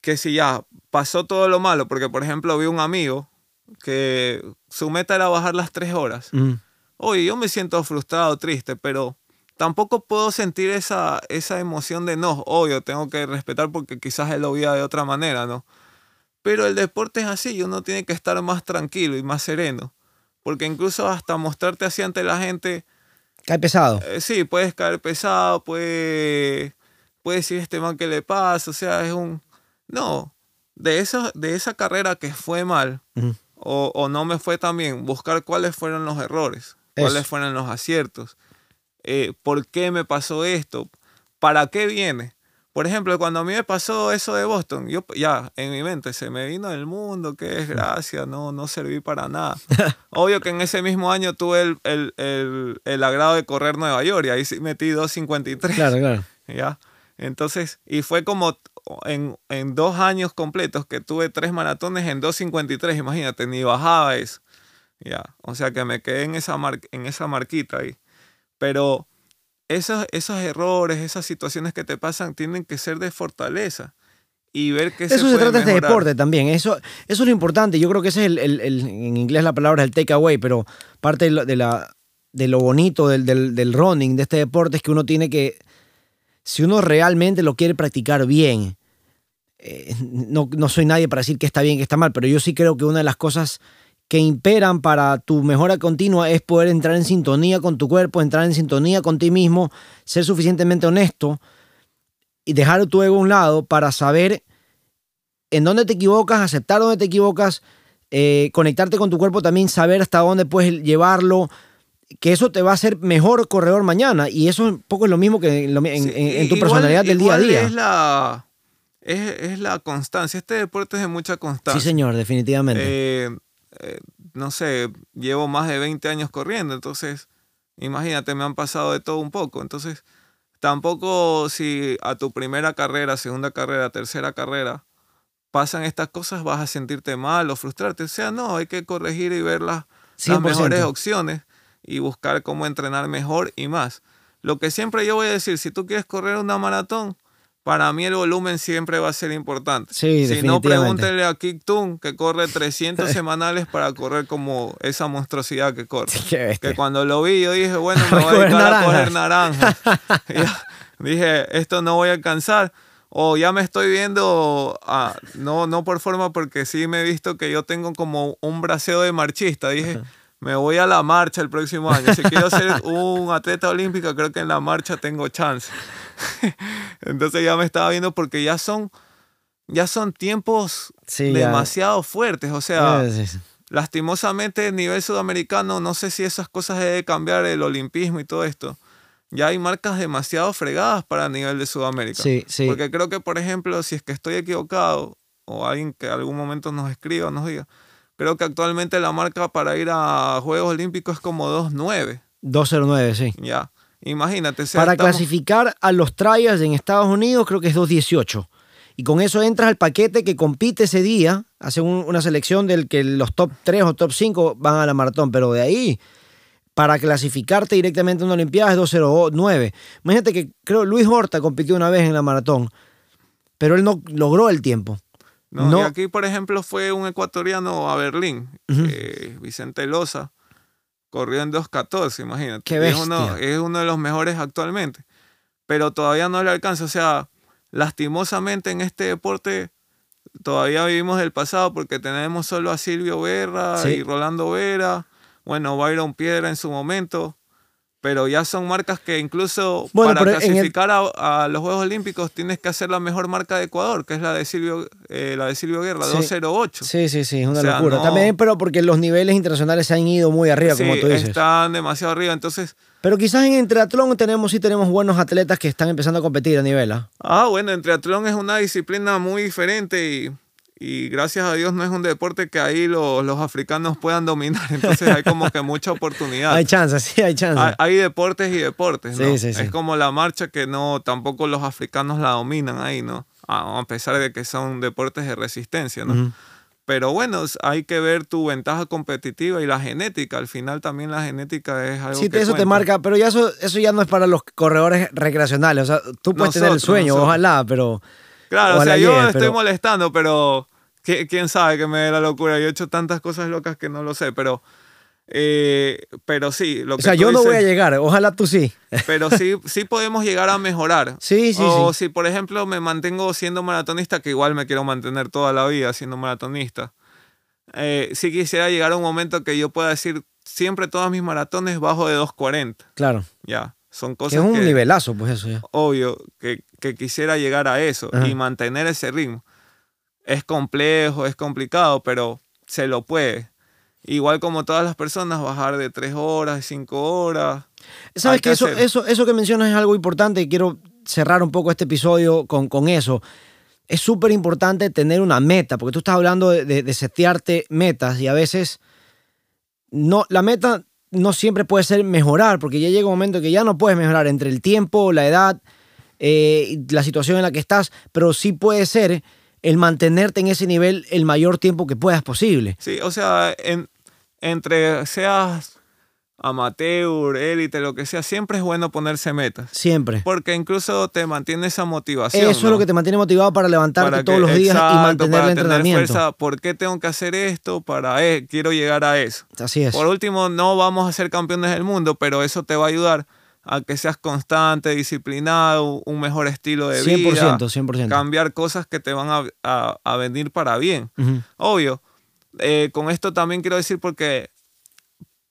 B: que si ya pasó todo lo malo, porque por ejemplo vi un amigo que su meta era bajar las tres horas.
A: Mm.
B: Oye, yo me siento frustrado, triste, pero tampoco puedo sentir esa, esa emoción de no, obvio, tengo que respetar porque quizás él lo veía de otra manera, ¿no? Pero el deporte es así uno tiene que estar más tranquilo y más sereno. Porque incluso hasta mostrarte así ante la gente,
A: Cae pesado.
B: eh, sí, puedes caer pesado, puede, puede decir este man que le pasa, o sea, es un... No, de, eso, de esa carrera que fue mal
A: Ujú.
B: O, o no me fue tan bien, buscar cuáles fueron los errores, cuáles fueron los aciertos, eh, por qué me pasó esto, para qué viene. por ejemplo, cuando a mí me pasó eso de Boston, yo ya en mi mente se me vino el mundo, qué desgracia, no, no serví para nada. [LAUGHS] Obvio que en ese mismo año tuve el, el, el, el agrado de correr Nueva York y ahí metí 2.53.
A: Claro, claro. [LAUGHS]
B: ¿Ya? Entonces, y fue como en, en dos años completos que tuve tres maratones en 2.53, imagínate, ni bajaba eso. ¿Ya? O sea que me quedé en esa, mar, en esa marquita ahí. Pero esos, esos errores, esas situaciones que te pasan, tienen que ser de fortaleza y ver que
A: eso se, trata de este deporte también. Eso, eso es lo importante. Yo creo que ese es el, el, el en inglés la palabra es el takeaway, pero parte de, la, de lo bonito del, del, del, running, de este deporte, es que uno tiene que, si uno realmente lo quiere practicar bien, eh, no, no soy nadie para decir que está bien, que está mal, pero yo sí creo que una de las cosas que imperan para tu mejora continua es poder entrar en sintonía con tu cuerpo, entrar en sintonía con ti mismo, ser suficientemente honesto y dejar tu ego a un lado para saber en dónde te equivocas, aceptar dónde te equivocas, eh, conectarte con tu cuerpo también, saber hasta dónde puedes llevarlo, que eso te va a hacer mejor corredor mañana. Y eso un poco es lo mismo que en, en, sí, en tu igual, personalidad del día a día.
B: Es la, es, es, la constancia. Este deporte es de mucha constancia.
A: Sí, señor, definitivamente.
B: Eh, eh, no sé, llevo más de 20 años corriendo, entonces, imagínate, me han pasado de todo un poco. Entonces, tampoco si a tu primera carrera, segunda carrera, tercera carrera, pasan estas cosas, vas a sentirte mal o frustrarte. O sea, no, hay que corregir y ver las, las mejores opciones y buscar cómo entrenar mejor y más. Lo que siempre yo voy a decir, si tú quieres correr una maratón, para mí el volumen siempre va a ser importante.
A: Sí,
B: si no, pregúntele a Kick Toon, que corre 300 [LAUGHS] semanales para correr como esa monstruosidad que corre. que cuando lo vi, yo dije, bueno, [LAUGHS] me voy a dedicar a coger naranja. [LAUGHS] dije, esto no voy a alcanzar. O ya me estoy viendo, ah, no, no por forma, porque sí me he visto que yo tengo como un braseo de marchista. Dije, me voy a la marcha el próximo año. Si quiero ser un atleta olímpico, creo que en la marcha tengo chance. [LAUGHS] Entonces ya me estaba viendo porque ya son, ya son tiempos sí, demasiado fuertes. O sea, sí, lastimosamente a nivel sudamericano, no sé si esas cosas deben cambiar el olimpismo y todo esto. Ya hay marcas demasiado fregadas para el nivel de Sudamérica.
A: Sí, sí.
B: Porque creo que, por ejemplo, si es que estoy equivocado, o alguien que algún momento nos escriba, nos diga, creo que actualmente la marca para ir a Juegos Olímpicos es como 2.9.
A: 2.09, sí.
B: Ya. Imagínate. O
A: sea, Para estamos... clasificar a los trials en Estados Unidos creo que es 2.18. Y con eso entras al paquete que compite ese día, hace un, una selección del que los top 3 o top 5 van a la maratón, pero de ahí, para clasificarte directamente a una Olimpiada es 2.09. Imagínate que creo Luis Horta compitió una vez en la maratón, pero él no logró el tiempo.
B: No, no. Y aquí, por ejemplo, fue un ecuatoriano a Berlín, uh -huh. eh, Vicente Loza corrió en 2.14, imagínate.
A: Qué
B: es, uno, es uno de los mejores actualmente. Pero todavía no le alcanza. O sea, lastimosamente en este deporte todavía vivimos del pasado porque tenemos solo a Silvio Berra sí. y Rolando Vera. Bueno, Byron Piedra en su momento pero ya son marcas que incluso bueno, para clasificar el... a, a, los Juegos Olímpicos tienes que hacer la mejor marca de Ecuador, que es la de Silvio, eh, la de Silvio Guerra,
A: sí.
B: 208.
A: Sí, sí, sí, es una o sea, locura. No... También, pero porque los niveles internacionales se han ido muy arriba,
B: sí,
A: como tú dices.
B: están demasiado arriba, entonces...
A: Pero quizás en triatlón tenemos, sí tenemos buenos atletas que están empezando a competir a nivel. ¿ah?
B: ah, bueno, el triatlón es una disciplina muy diferente y y gracias a Dios no es un deporte que ahí los, los africanos puedan dominar, [LAUGHS] entonces hay como que mucha oportunidad.
A: hay chance, sí, hay chance.
B: Hay, hay deportes y deportes, ¿no?
A: Sí, sí, sí.
B: Es como la marcha que no, tampoco los africanos la dominan ahí, ¿no? A pesar de que son deportes de resistencia, ¿no? Uh -huh. Pero bueno, hay que ver tu ventaja competitiva y la genética. Al final también la genética es algo
A: sí,
B: que
A: eso
B: cuenta.
A: te marca, pero ya eso, eso ya no es para los corredores recreacionales. O sea, tú puedes nosotros, tener el sueño, nosotros. ojalá, pero...
B: Claro, o sea, yo llegue, estoy pero... molestando, pero quién sabe que me dé la locura. Yo he hecho tantas cosas locas que no lo sé, pero. Eh, pero sí. Lo
A: o sea, yo no dices, voy a llegar, ojalá tú sí.
B: Pero sí, [LAUGHS] sí podemos llegar a mejorar.
A: Sí, sí,
B: o
A: sí.
B: si, por ejemplo, me mantengo siendo maratonista, que igual me quiero mantener toda la vida siendo maratonista. Eh, sí quisiera llegar a un momento que yo pueda decir siempre todas mis maratones bajo de 2.40.
A: Claro.
B: Ya. Son cosas
A: que es un
B: que,
A: nivelazo, pues eso ya.
B: Obvio, que, que quisiera llegar a eso Ajá. y mantener ese ritmo es complejo, es complicado, pero se lo puede. Igual como todas las personas, bajar de tres horas, cinco horas.
A: Sabes que, que eso, eso, eso que mencionas es algo importante y quiero cerrar un poco este episodio con, con eso. Es súper importante tener una meta, porque tú estás hablando de, de, de setearte metas y a veces no, la meta no siempre puede ser mejorar, porque ya llega un momento que ya no puedes mejorar entre el tiempo, la edad, eh, la situación en la que estás, pero sí puede ser el mantenerte en ese nivel el mayor tiempo que puedas posible.
B: Sí, o sea, en, entre seas amateur, élite, lo que sea, siempre es bueno ponerse metas.
A: Siempre.
B: Porque incluso te mantiene esa motivación.
A: Eso
B: ¿no?
A: es lo que te mantiene motivado para levantarte
B: Para
A: todos
B: que-
A: los días y mantener
B: para
A: el
B: tener
A: entrenamiento.
B: fuerza. ¿Por qué tengo que hacer esto? Para eh, quiero llegar a eso.
A: Así es.
B: Por último, no vamos a ser campeones del mundo, pero eso te va a ayudar a que seas constante, disciplinado, un mejor estilo de
A: 100%,
B: vida,
A: 100%.
B: cambiar cosas que te van a, a- a venir para bien. Obvio, eh, con esto también quiero decir porque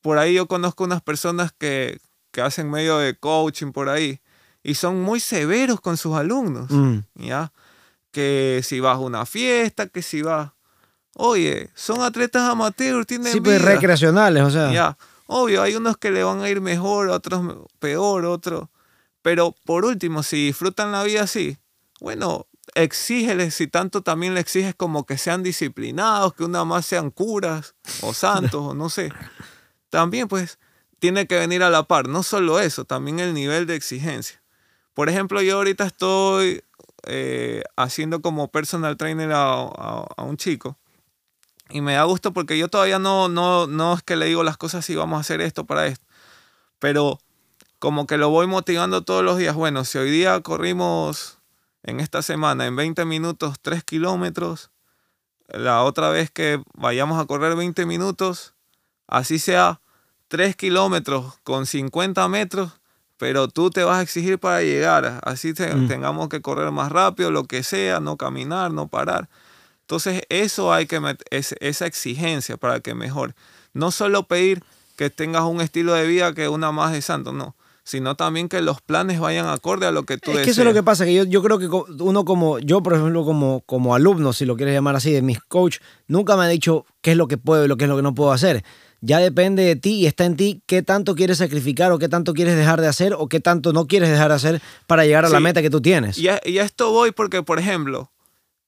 B: por ahí yo conozco unas personas que, que hacen medio de coaching por ahí y son muy severos con sus alumnos,
A: Mm.
B: ¿ya? Que si vas a una fiesta, que si vas... Oye, son atletas amateurs, tienen
A: Sí, pues
B: vida.
A: recreacionales, o sea.
B: Ya, obvio, hay unos que le van a ir mejor, otros peor, otros. Pero por último, si disfrutan la vida así, bueno, exígeles, si tanto también le exiges como que sean disciplinados, que una más sean curas o santos, [LAUGHS] o no sé. También, pues, tiene que venir a la par. No solo eso, también el nivel de exigencia. Por ejemplo, yo ahorita estoy eh, haciendo como personal trainer a, a- un chico. Y me da gusto porque yo todavía no, no, no es que le digo las cosas y vamos a hacer esto para esto. Pero como que lo voy motivando todos los días. Bueno, si hoy día corrimos en esta semana en 20 minutos 3 kilómetros, la otra vez que vayamos a correr 20 minutos, así sea 3 kilómetros con 50 metros, pero tú te vas a exigir para llegar. Así te-
A: Mm.
B: tengamos que correr más rápido, lo que sea, no caminar, no parar. Entonces, eso hay que meter, esa exigencia para que mejore. No solo pedir que tengas un estilo de vida que una más de santo, no, sino también que los planes vayan acorde a lo que tú
A: Es que eso es lo que pasa, que yo, yo creo que uno como, yo por ejemplo como, como alumno, si lo quieres llamar así, de mis coach, nunca me ha dicho qué es lo que puedo y lo que es lo que no puedo hacer. Ya depende de ti y está en ti qué tanto quieres sacrificar o qué tanto quieres dejar de hacer o qué tanto no quieres dejar de hacer para llegar a la meta que tú tienes.
B: Y a, y a esto voy porque, por ejemplo,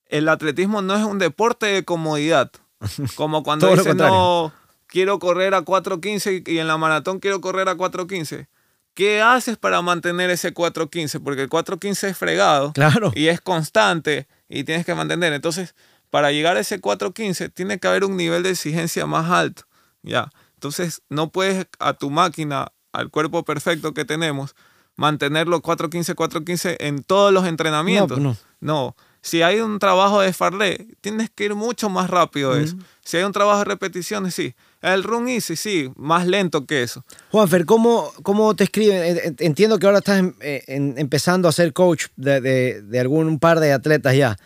B: el atletismo no es un deporte de comodidad. [LAUGHS] Como cuando
A: contrario.
B: no, quiero correr a 4.15 y en la maratón quiero correr a 4.15. ¿Qué haces para mantener ese 4.15? Porque el 4.15 es fregado
A: Claro.
B: y es constante y tienes que mantener. Entonces, para llegar a ese 4.15 tiene que haber un nivel de exigencia más alto. Ya. Entonces, no puedes a tu máquina, al cuerpo perfecto que tenemos, mantenerlo 4.15, 4.15 en todos los entrenamientos.
A: No,
B: No, Si hay un trabajo de farlé, tienes que ir mucho más rápido de eso. Si hay un trabajo de repeticiones, sí. El run easy, sí, más lento que eso.
A: Juanfer, ¿cómo, ¿cómo te escriben? Entiendo que ahora estás eh, en- empezando a ser coach de, de- de algún par de atletas ya,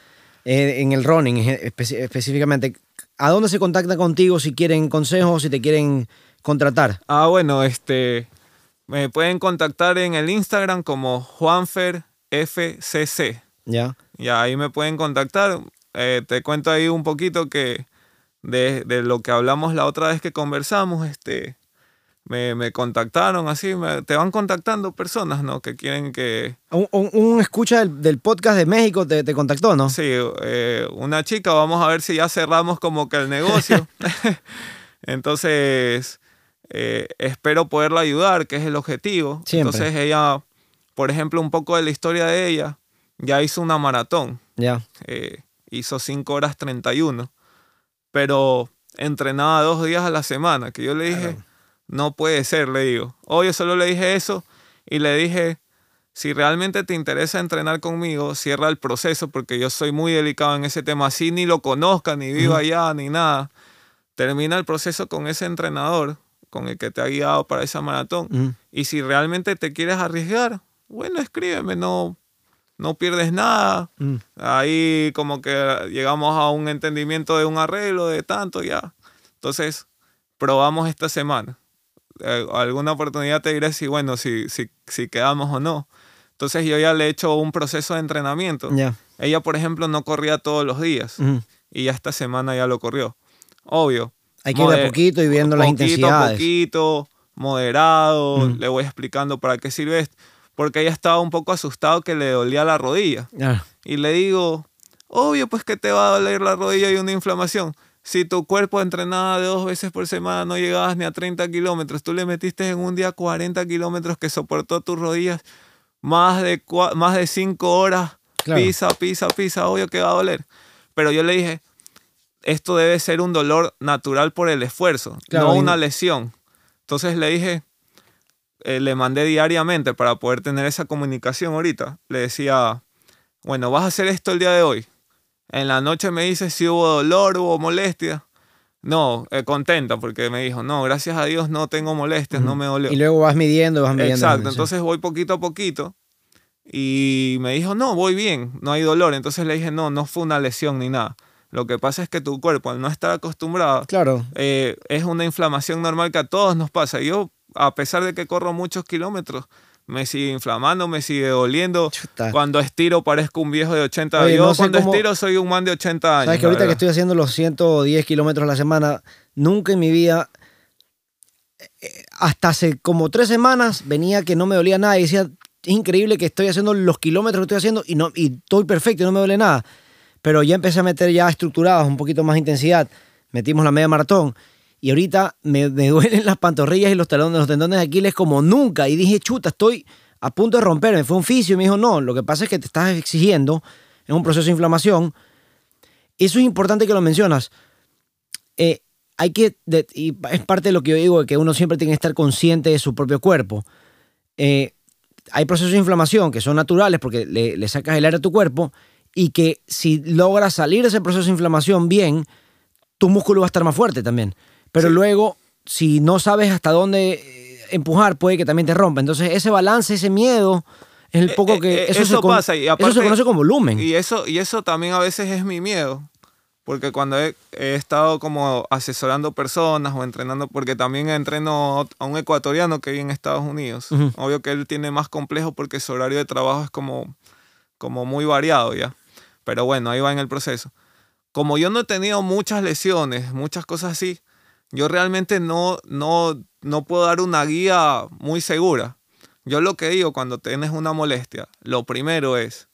A: eh, en el running espe- específicamente. ¿A dónde se contacta contigo si quieren consejos, si te quieren contratar?
B: Ah, bueno, este. Me pueden contactar en el Instagram como JuanferFCC.
A: ¿Ya?
B: Ya ahí me pueden contactar. Eh, te cuento ahí un poquito que de, de lo que hablamos la otra vez que conversamos, este, me, me contactaron así, me- te van contactando personas, ¿no? Que quieren que,
A: Un, un- un escucha del, del podcast de México te, te contactó, ¿no?
B: sí, eh, una chica, vamos a ver si ya cerramos como que el negocio. [LAUGHS] [LAUGHS] Entonces, eh, espero poderla ayudar, que es el objetivo.
A: Siempre.
B: Entonces ella, por ejemplo, un poco de la historia de ella, ya hizo una maratón.
A: Ya.
B: eh, hizo 5 horas 31, pero entrenaba dos días a la semana, que yo le dije,
A: Claro.
B: No puede ser, le digo. Hoy yo solo le dije eso y le dije, si realmente te interesa entrenar conmigo, cierra el proceso, porque yo soy muy delicado en ese tema, así ni lo conozca, ni viva allá, ni nada. Termina el proceso con ese entrenador, con el que te ha guiado para esa maratón.
A: Ujú.
B: Y si realmente te quieres arriesgar, bueno, escríbeme, no, no pierdes nada.
A: Mm.
B: Ahí como que llegamos a un entendimiento de un arreglo de tanto ya. Entonces, probamos esta semana. Eh, alguna oportunidad te diré si, bueno, si, si, si quedamos o no. Entonces yo ya le he hecho un proceso de entrenamiento.
A: Ya.
B: Ella, por ejemplo, no corría todos los días y ya esta semana ya lo corrió. Obvio.
A: Hay que ir de poquito y viendo las
B: poquito a
A: intensidades.
B: poquito, moderado, le voy explicando para qué sirve esto. porque ella estaba un poco asustado que le dolía la rodilla.
A: Ah,
B: Y le digo, obvio pues que te va a doler la rodilla y una inflamación. Si tu cuerpo entrenaba de dos veces por semana, no llegabas ni a 30 kilómetros, tú le metiste en un día 40 kilómetros que soportó tus rodillas más de, más de 5 horas,
A: Claro.
B: pisa, pisa, pisa, obvio que va a doler. Pero yo le dije, esto debe ser un dolor natural por el esfuerzo,
A: Claro,
B: no una lesión. Entonces le dije, eh, le mandé diariamente para poder tener esa comunicación ahorita. Le decía, bueno, vas a hacer esto el día de hoy. En la noche me dice si hubo dolor, hubo molestia. No, eh, contenta porque me dijo, no, gracias a Dios no tengo molestias, no me dolió.
A: Y luego vas midiendo, vas midiendo.
B: Exacto,
A: sí.
B: entonces voy poquito a poquito y me dijo, no, voy bien, no hay dolor. Entonces le dije, no, no fue una lesión ni nada. Lo que pasa es que tu cuerpo, al no estar acostumbrado,
A: Claro.
B: eh, es una inflamación normal que a todos nos pasa. Yo, a pesar de que corro muchos kilómetros, me sigue inflamando, me sigue doliendo.
A: Chuta.
B: Cuando estiro parezco un viejo de 80
A: Oye,
B: Yo
A: no sé
B: cuando
A: cómo-
B: estiro soy un man de 80 años.
A: Sabes que ahorita que estoy haciendo los 110 kilómetros a la semana, nunca en mi vida, eh, hasta hace como tres semanas, venía que no me dolía nada y decía, es increíble que estoy haciendo los kilómetros que estoy haciendo y, no, y estoy perfecto y no me duele nada. Pero ya empecé a meter ya estructurados, un poquito más intensidad. Metimos la media maratón y ahorita me, [LAUGHS] duelen las pantorrillas y los talones, los tendones de Aquiles como nunca. Y dije, chuta, estoy a punto de romperme. Fue un fisio y me dijo, no, lo que pasa es que te estás exigiendo en un proceso de inflamación. Eso es importante que lo mencionas. Eh, hay que, y es parte de lo que yo digo, que uno siempre tiene que estar consciente de su propio cuerpo. Eh, hay procesos de inflamación que son naturales porque le, le sacas el aire a tu cuerpo y que si logras salir de ese proceso de inflamación bien, tu músculo va a estar más fuerte también. Pero
B: Sí.
A: luego, si no sabes hasta dónde eh, empujar, puede que también te rompa. Entonces, ese balance, ese miedo, es el
B: Eh,
A: poco
B: eh,
A: que...
B: eh,
A: eso,
B: eso
A: se con-
B: pasa, y
A: eso se
B: aparte-
A: conoce como volumen.
B: Y eso, y eso también a veces es mi miedo. Porque cuando he, he estado como asesorando personas o entrenando, porque también entreno a un ecuatoriano que vive en Estados Unidos.
A: Ujú.
B: Obvio que él tiene más complejo porque su horario de trabajo es como, como muy variado ya. Pero bueno, ahí va en el proceso. Como yo no he tenido muchas lesiones, muchas cosas así, yo realmente no, no, no puedo dar una guía muy segura. Yo lo que digo cuando tienes una molestia, lo primero es,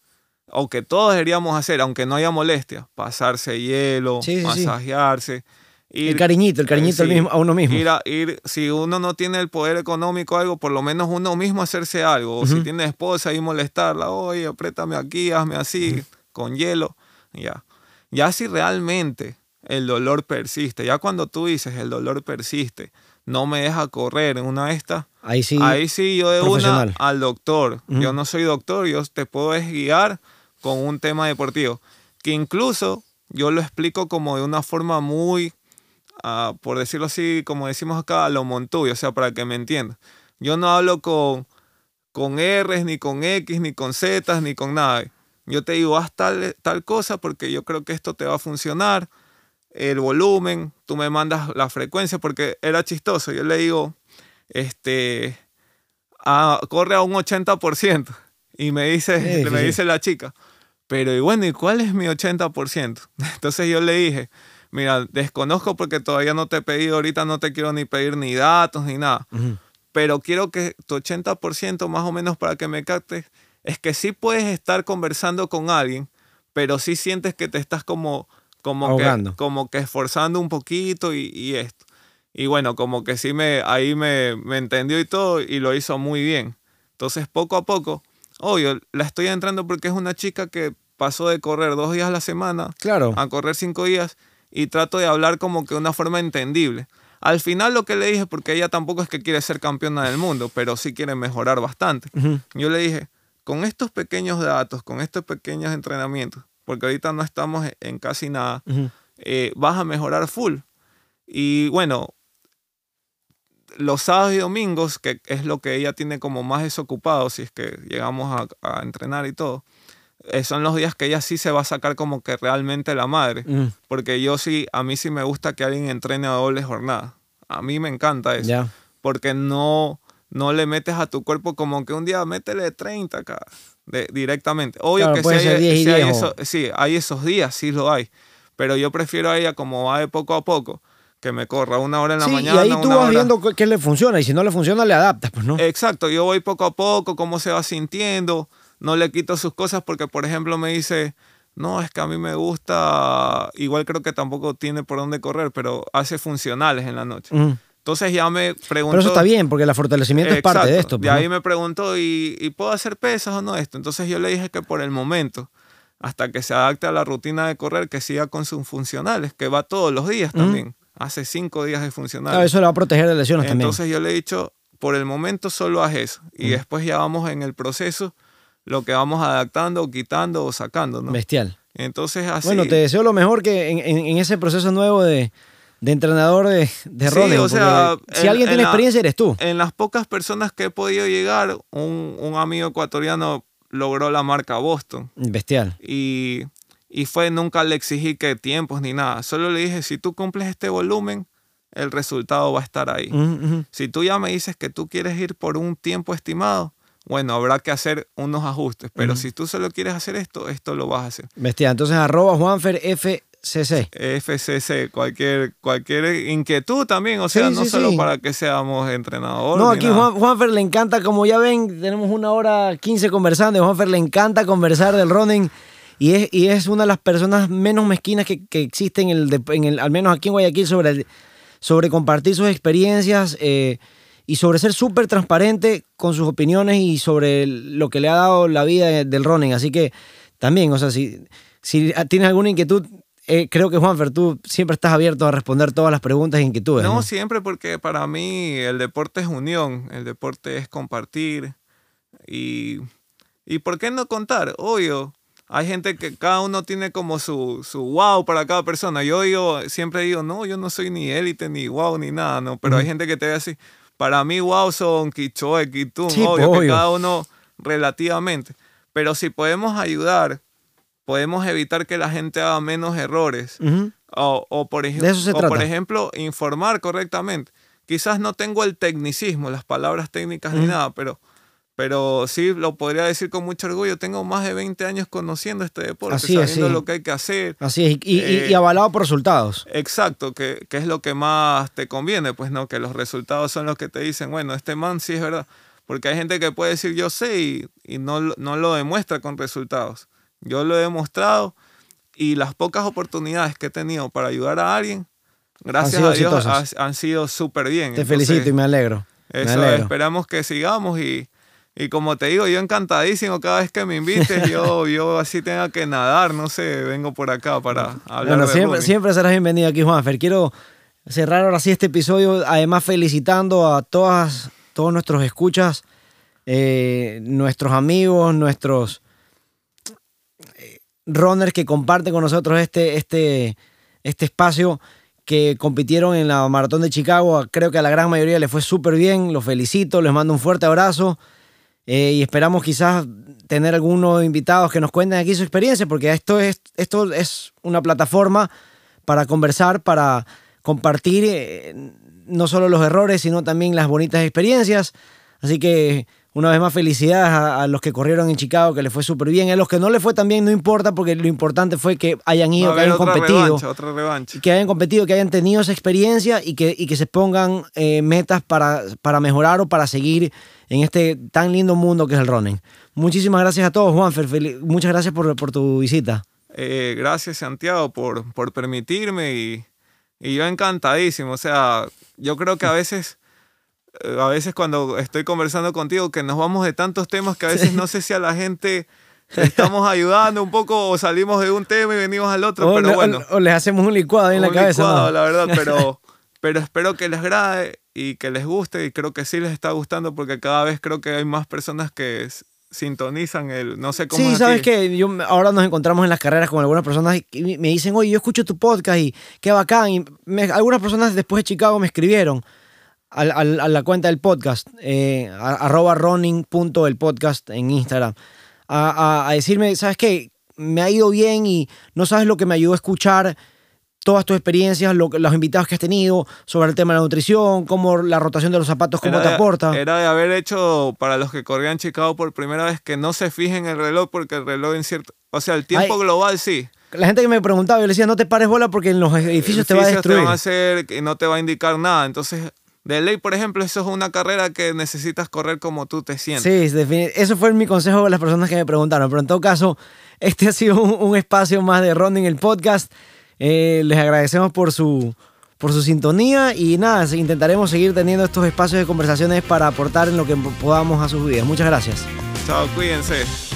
B: o que todos deberíamos hacer, aunque no haya molestia, pasarse hielo,
A: Sí, sí,
B: masajearse.
A: el cariñito, el cariñito al
B: sí,
A: mismo- a uno mismo.
B: Ir a- ir, si uno no tiene el poder económico o algo, por lo menos uno mismo hacerse algo. O si
A: Ujú.
B: tiene esposa y molestarla, oye, apriétame aquí, hazme así, con hielo. Ya. Ya si realmente el dolor persiste, ya cuando tú dices el dolor persiste, no me deja correr en una de estas,
A: Ahí sí.
B: Ahí sí, yo de una al doctor.
A: Ujú.
B: Yo no soy doctor, yo te puedo guiar con un tema deportivo. Que incluso yo lo explico como de una forma muy, ah, por decirlo así, como decimos acá, a lo montuyo, o sea, para que me entiendas. Yo no hablo con, con R's, ni con X, ni con Z, ni con nada. Yo te digo, haz tal, tal cosa porque yo creo que esto te va a funcionar. El volumen, tú me mandas la frecuencia, porque era chistoso. Yo le digo, este, corre a un 80%. Y me dice,
A: Sí, sí,
B: me dice la chica, pero y bueno, ¿y cuál es mi 80%? [LAUGHS] Entonces yo le dije, mira, desconozco porque todavía no te he pedido, ahorita no te quiero ni pedir ni datos ni nada,
A: Ujú.
B: pero quiero que tu 80% más o menos para que me captes, es que sí puedes estar conversando con alguien, pero sí sientes que te estás como, como, que, como que esforzando un poquito y, y esto. Y bueno, como que sí me, ahí me, me entendió y todo y lo hizo muy bien. Entonces, poco a poco, obvio, la estoy entrando porque es una chica que pasó de correr dos días a la semana
A: Claro.
B: a correr cinco días y trato de hablar como que de una forma entendible. Al final lo que le dije, porque ella tampoco es que quiere ser campeona del mundo, pero sí quiere mejorar bastante. Yo le dije, con estos pequeños datos, con estos pequeños entrenamientos, porque ahorita no estamos en casi nada, eh, vas a mejorar full. Y bueno, los sábados y domingos, que es lo que ella tiene como más desocupado, si es que llegamos a, a entrenar y todo, eh, son los días que ella sí se va a sacar como que realmente la madre. Porque yo sí, a mí sí me gusta que alguien entrene a doble jornada. A mí me encanta eso.
A: Ya.
B: Porque no, no le metes a tu cuerpo como que un día métele 30 acá, de- directamente. Obvio
A: Claro,
B: que sí
A: puede
B: hay,
A: ser 10 y
B: sí hay
A: 10 o-
B: eso- sí, hay esos días, sí lo hay. Pero yo prefiero a ella como va de poco a poco, que me corra una hora en la
A: Sí,
B: mañana.
A: y ahí tú vas
B: hora-
A: viendo qué- le funciona y si no le funciona le adaptas, pues no.
B: Exacto, yo voy poco a poco, cómo se va sintiendo, no le quito sus cosas porque, por ejemplo, me dice, no, es que a mí me gusta, igual creo que tampoco tiene por dónde correr, pero hace funcionales en la noche. Entonces ya me preguntó...
A: Pero eso está bien, porque el fortalecimiento es parte de esto.
B: De
A: pues, ¿no?
B: ahí me preguntó, ¿y, ¿y puedo hacer pesas o no esto? Entonces yo le dije que por el momento, hasta que se adapte a la rutina de correr, que siga con sus funcionales, que va todos los días también. Hace cinco días de funcionales.
A: Claro, eso le va a proteger de lesiones
B: Entonces yo le he dicho, por el momento solo haz eso. Y después ya vamos en el proceso lo que vamos adaptando quitando o sacando, ¿no?
A: también. Bestial.
B: Entonces así...
A: Bueno, te deseo lo mejor que en, en- en ese proceso nuevo de, de entrenador de, de
B: Sí, o sea,
A: si
B: en-
A: alguien
B: en
A: tiene
B: la-
A: experiencia eres tú.
B: En las pocas personas que he podido llegar, un, un amigo ecuatoriano logró la marca Boston.
A: Bestial.
B: Y, y fue, nunca le exigí que tiempos ni nada. Solo le dije, si tú cumples este volumen, el resultado va a estar ahí. Si tú ya me dices que tú quieres ir por un tiempo estimado, bueno, habrá que hacer unos ajustes. Pero si tú solo quieres hacer esto, esto lo vas a hacer.
A: Bestial. Entonces, arroba Juanfer FCC.
B: FCC, cualquier, cualquier inquietud también, o sea,
A: Sí,
B: no
A: sí,
B: solo
A: sí.
B: para que seamos entrenadores.
A: No, aquí. Juan, Juanfer le encanta, como ya ven, tenemos una hora 15 conversando. y Juanfer le encanta conversar del running. Y es, y es una de las personas menos mezquinas que, que existe en el, de- en el, al menos aquí en Guayaquil, sobre, el- sobre compartir sus experiencias eh, y sobre ser súper transparente con sus opiniones y sobre lo que le ha dado la vida del running. Así que también, o sea, si, si tienes alguna inquietud, eh, creo que Juanfer, tú siempre estás abierto a responder todas las preguntas e inquietudes.
B: No,
A: ¿no?
B: siempre porque para mí el deporte es unión, el deporte es compartir y, y ¿por qué no contar? Obvio, hay gente que cada uno tiene como su, su wow para cada persona. Yo digo, siempre digo, no, yo no soy ni élite, ni wow, ni nada, no, pero hay gente que te ve así. Para mí wow son Quichoe, Quitún,
A: Sí,
B: obvio, que
A: obvio.
B: cada uno relativamente. Pero si podemos ayudar, podemos evitar que la gente haga menos errores. O, o por, o ejemplo, informar correctamente. Quizás no tengo el tecnicismo, las palabras técnicas ni nada, pero, pero sí lo podría decir con mucho orgullo. Tengo más de 20 años conociendo este deporte,
A: Así
B: sabiendo lo que hay que hacer.
A: Así es, y,
B: Eh,
A: y avalado por resultados.
B: Exacto, que, que es lo que más te conviene, pues no, que los resultados son los que te dicen, bueno, este man sí es verdad. Porque hay gente que puede decir yo sé y, y no, no lo demuestra con resultados. Yo lo he demostrado y las pocas oportunidades que he tenido para ayudar a alguien, gracias a Dios, han sido súper bien.
A: Te
B: Entonces,
A: felicito y me alegro. Me
B: Eso,
A: alegro.
B: esperamos que sigamos y, y como te digo, yo encantadísimo cada vez que me invites, yo, [LAUGHS] yo así tenga que nadar, no sé, vengo por acá para hablar
A: Bueno,
B: de
A: siempre, siempre serás bienvenido aquí, Juanfer. Quiero cerrar ahora sí este episodio, además felicitando a todas, todos nuestros escuchas, eh, nuestros amigos, nuestros runners que comparten con nosotros este, este, este espacio que compitieron en la maratón de Chicago. Creo que a la gran mayoría les fue súper bien. Los felicito, les mando un fuerte abrazo. Eh, y esperamos quizás tener algunos invitados que nos cuenten aquí su experiencia, porque esto es, esto es una plataforma para conversar, para compartir eh, no solo los errores, sino también las bonitas experiencias. Así que una vez más felicidades a, a los que corrieron en Chicago, que les fue súper bien. A los que no les fue tan bien no importa, porque lo importante fue que hayan ido, que hayan
B: otra
A: competido
B: revancha, otra revancha.
A: que hayan competido, que hayan tenido esa experiencia y que, y que se pongan eh, metas para, para mejorar o para seguir en este tan lindo mundo que es el running. Muchísimas gracias a todos, Juanfer. Fel- Muchas gracias por, por tu visita.
B: Eh, gracias, Santiago, por, por permitirme y, y yo encantadísimo. O sea, yo creo que a veces, a veces cuando estoy conversando contigo, que nos vamos de tantos temas que a veces no sé si a la gente [LAUGHS] estamos ayudando un poco o salimos de un tema y venimos al otro,
A: O,
B: pero
A: le-
B: bueno.
A: o les hacemos un licuado ahí en la
B: un
A: cabeza.
B: licuado,
A: ¿no?
B: la verdad, pero, [LAUGHS] pero espero que les agrade y que les guste y creo que sí les está gustando porque cada vez creo que hay más personas que sintonizan el, no sé cómo
A: Sí,
B: es
A: sabes que yo ahora nos encontramos en las carreras con algunas personas y me dicen, oye, yo escucho tu podcast y qué bacán. Y me- algunas personas después de Chicago me escribieron al- al- a, la cuenta del podcast, eh, a- arroba running.el podcast en Instagram, a, a- a decirme, ¿sabes qué? Me ha ido bien y no sabes lo que me ayudó a escuchar todas tus experiencias, lo los invitados que has tenido sobre el tema de la nutrición, cómo la rotación de los zapatos, cómo
B: Era
A: te
B: de-
A: aporta.
B: Era de haber hecho para los que corrían Chicago por primera vez que no se fijen el reloj porque el reloj en cierto, o sea, el tiempo
A: Ay.
B: global sí,
A: la gente que me preguntaba, yo le decía, no te pares bola porque en los edificios, te va a destruir.
B: te van a hacer y no te va a indicar nada. Entonces, de ley, por ejemplo, eso es una carrera que necesitas correr como tú te sientes.
A: Sí, eso fue mi consejo a las personas que me preguntaron. Pero en todo caso, [LAUGHS] este ha sido un, espacio más de Running el podcast. Eh, les agradecemos por su, por su sintonía y nada, intentaremos seguir teniendo estos espacios de conversaciones para aportar en lo que podamos a sus vidas. Muchas gracias.
B: Chao, cuídense.